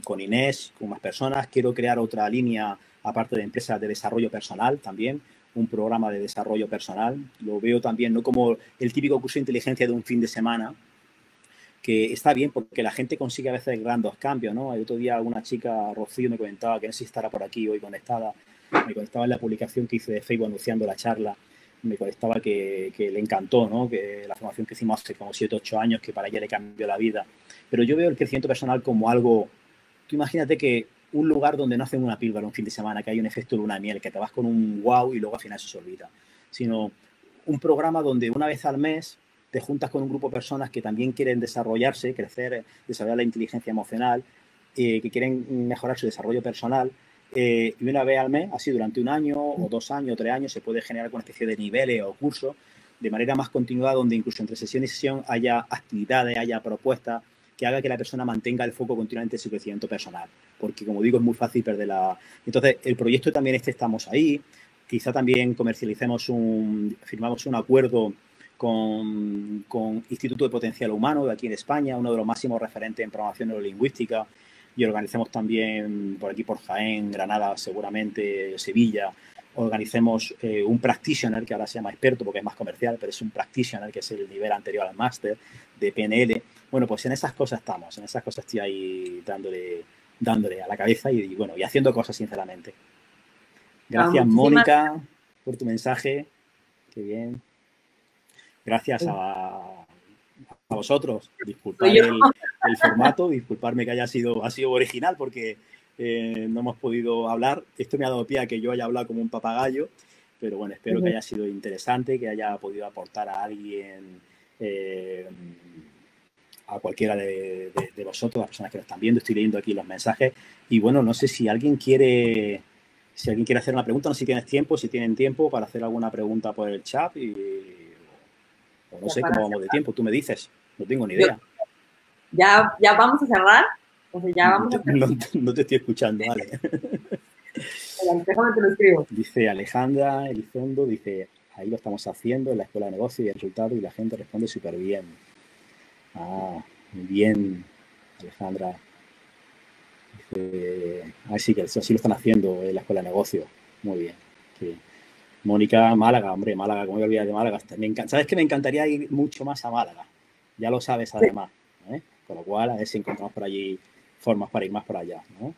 con Inés, con más personas. Quiero crear otra línea aparte de empresas de desarrollo personal también, un programa de desarrollo personal. Lo veo también no como el típico curso de inteligencia de un fin de semana, que está bien porque la gente consigue a veces grandes cambios, ¿no? El otro día alguna chica, Rocío, me comentaba que no sé si estará por aquí hoy conectada, me conectaba en la publicación que hice de Facebook anunciando la charla, me conectaba que, que le encantó, ¿no? Que la formación que hicimos hace como 7, 8 años, que para ella le cambió la vida. Pero yo veo el crecimiento personal como algo, tú imagínate que un lugar donde no hacen una píldora un fin de semana, que hay un efecto luna miel, que te vas con un wow y luego al final eso se olvida, sino un programa donde una vez al mes te juntas con un grupo de personas que también quieren desarrollarse, crecer, desarrollar la inteligencia emocional, eh, que quieren mejorar su desarrollo personal. Eh, y una vez al mes, así durante un año o dos años o tres años, se puede generar una especie de niveles o cursos de manera más continuada, donde incluso entre sesión y sesión haya actividades, haya propuestas que haga que la persona mantenga el foco continuamente en su crecimiento personal. Porque, como digo, es muy fácil perder la... Entonces, el proyecto también este estamos ahí. Quizá también comercialicemos un... firmamos un acuerdo con, con, Instituto de Potencial Humano de aquí en España, uno de los máximos referentes en programación neurolingüística, y organicemos también por aquí, por Jaén, Granada, seguramente Sevilla, organicemos eh, un practitioner, que ahora se llama experto porque es más comercial, pero es un practitioner, que es el nivel anterior al máster de PNL. Bueno, pues en esas cosas estamos, en esas cosas estoy ahí dándole, dándole a la cabeza y, bueno, y haciendo cosas sinceramente. Gracias, Mónica, por tu mensaje. Qué bien. Gracias a, a vosotros. Disculpad el, formato, disculparme que haya sido, ha sido original porque eh, no hemos podido hablar. Esto me ha dado pie a que yo haya hablado como un papagayo, pero bueno, espero que haya sido interesante, que haya podido aportar a alguien, eh, a cualquiera de, vosotros, las personas que lo están viendo. Estoy leyendo aquí los mensajes y bueno, no sé si alguien quiere si alguien quiere hacer una pregunta, no sé si tienes tiempo, si tienen tiempo para hacer alguna pregunta por el chat y o no sé cómo vamos de tiempo, tú me dices, no tengo ni idea.
¿Ya, ya vamos a cerrar? O sea, ya vamos a
no, no, te estoy escuchando, vale.
Déjame te lo escribo.
Dice Alejandra Elizondo, dice, ahí lo estamos haciendo en la escuela de negocio y el resultado y la gente responde súper bien. Ah, muy bien, Alejandra. Dice, ah, sí, que así lo están haciendo en la escuela de negocio. Muy bien. Sí. Mónica, Málaga, hombre, Málaga, como me olvidar de Málaga. Sabes que me encantaría ir mucho más a Málaga. Ya lo sabes además. ¿eh? Con lo cual, a ver si encontramos por allí formas para ir más por allá. ¿no?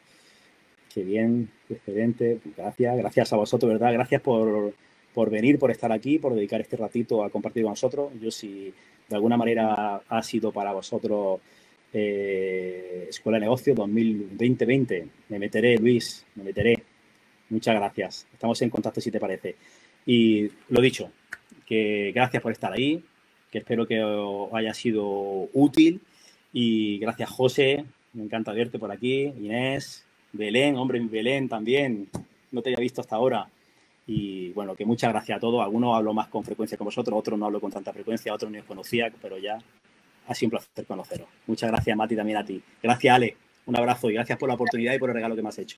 Qué bien, excelente. Gracias, gracias a vosotros, ¿verdad? Gracias por, por venir, por estar aquí, por dedicar este ratito a compartir con nosotros. Yo si de alguna manera ha sido para vosotros eh, Escuela de Negocios 2020, me meteré, Luis, me meteré. Muchas gracias. Estamos en contacto si te parece. Y lo dicho, que gracias por estar ahí, que espero que os haya sido útil. Y gracias, José. Me encanta verte por aquí. Inés, Belén, hombre, Belén también. No te había visto hasta ahora. Y bueno, que muchas gracias a todos. Algunos hablo más con frecuencia con vosotros, otros no hablo con tanta frecuencia, otros ni os conocía, pero ya ha sido un placer conoceros. Muchas gracias, Mati, también a ti. Gracias, Ale. Un abrazo y gracias por la oportunidad y por el regalo que me has hecho.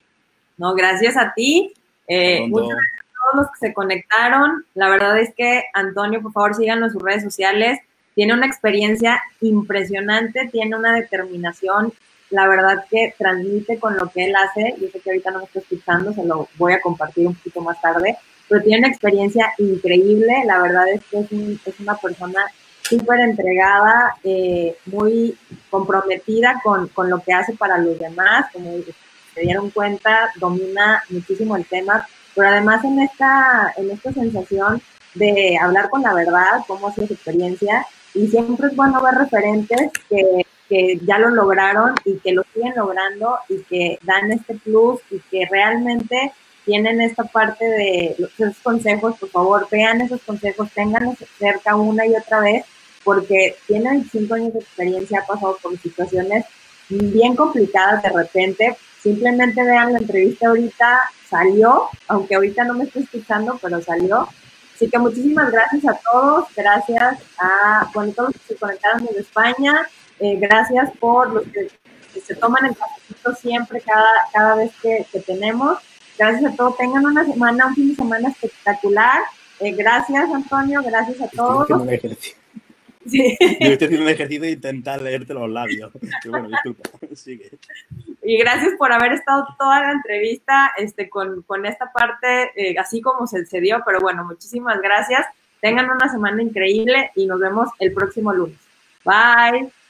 No, gracias a ti. Eh, muchas gracias a todos los que se conectaron. La verdad es que, Antonio, por favor, síganlo en sus redes sociales. Tiene una experiencia impresionante, tiene una determinación, la verdad que transmite con lo que él hace. Yo sé que ahorita no me está escuchando, se lo voy a compartir un poquito más tarde, pero tiene una experiencia increíble. La verdad es que es, una persona súper entregada, eh, muy comprometida con, con, lo que hace para los demás, como se dieron cuenta, domina muchísimo el tema, pero además en esta, en esta sensación de hablar con la verdad, cómo ha sido su experiencia, y siempre es bueno ver referentes que, que ya lo lograron y que lo siguen logrando y que dan este plus y que realmente tienen esta parte de esos consejos, por favor, vean esos consejos, ténganlos cerca una y otra vez, porque tienen cinco años de experiencia, ha pasado por situaciones bien complicadas de repente, Simplemente vean la entrevista ahorita, salió, aunque ahorita no me estoy escuchando, pero salió. Así que muchísimas gracias a todos, gracias a bueno, todos los que se conectaron desde España, eh, gracias por los que, se toman el cafecito siempre, cada, cada vez que, tenemos. Gracias a todos, tengan una semana, un fin de semana espectacular. Eh, gracias, Antonio, gracias a todos.
Sí. Yo estoy haciendo un ejercicio de intentar leerte los labios. bueno, disculpa, sigue.
Y gracias por haber estado toda la entrevista este, con, con esta parte, eh, así como se, se dio, pero bueno, muchísimas gracias. Tengan una semana increíble y nos vemos el próximo lunes. Bye.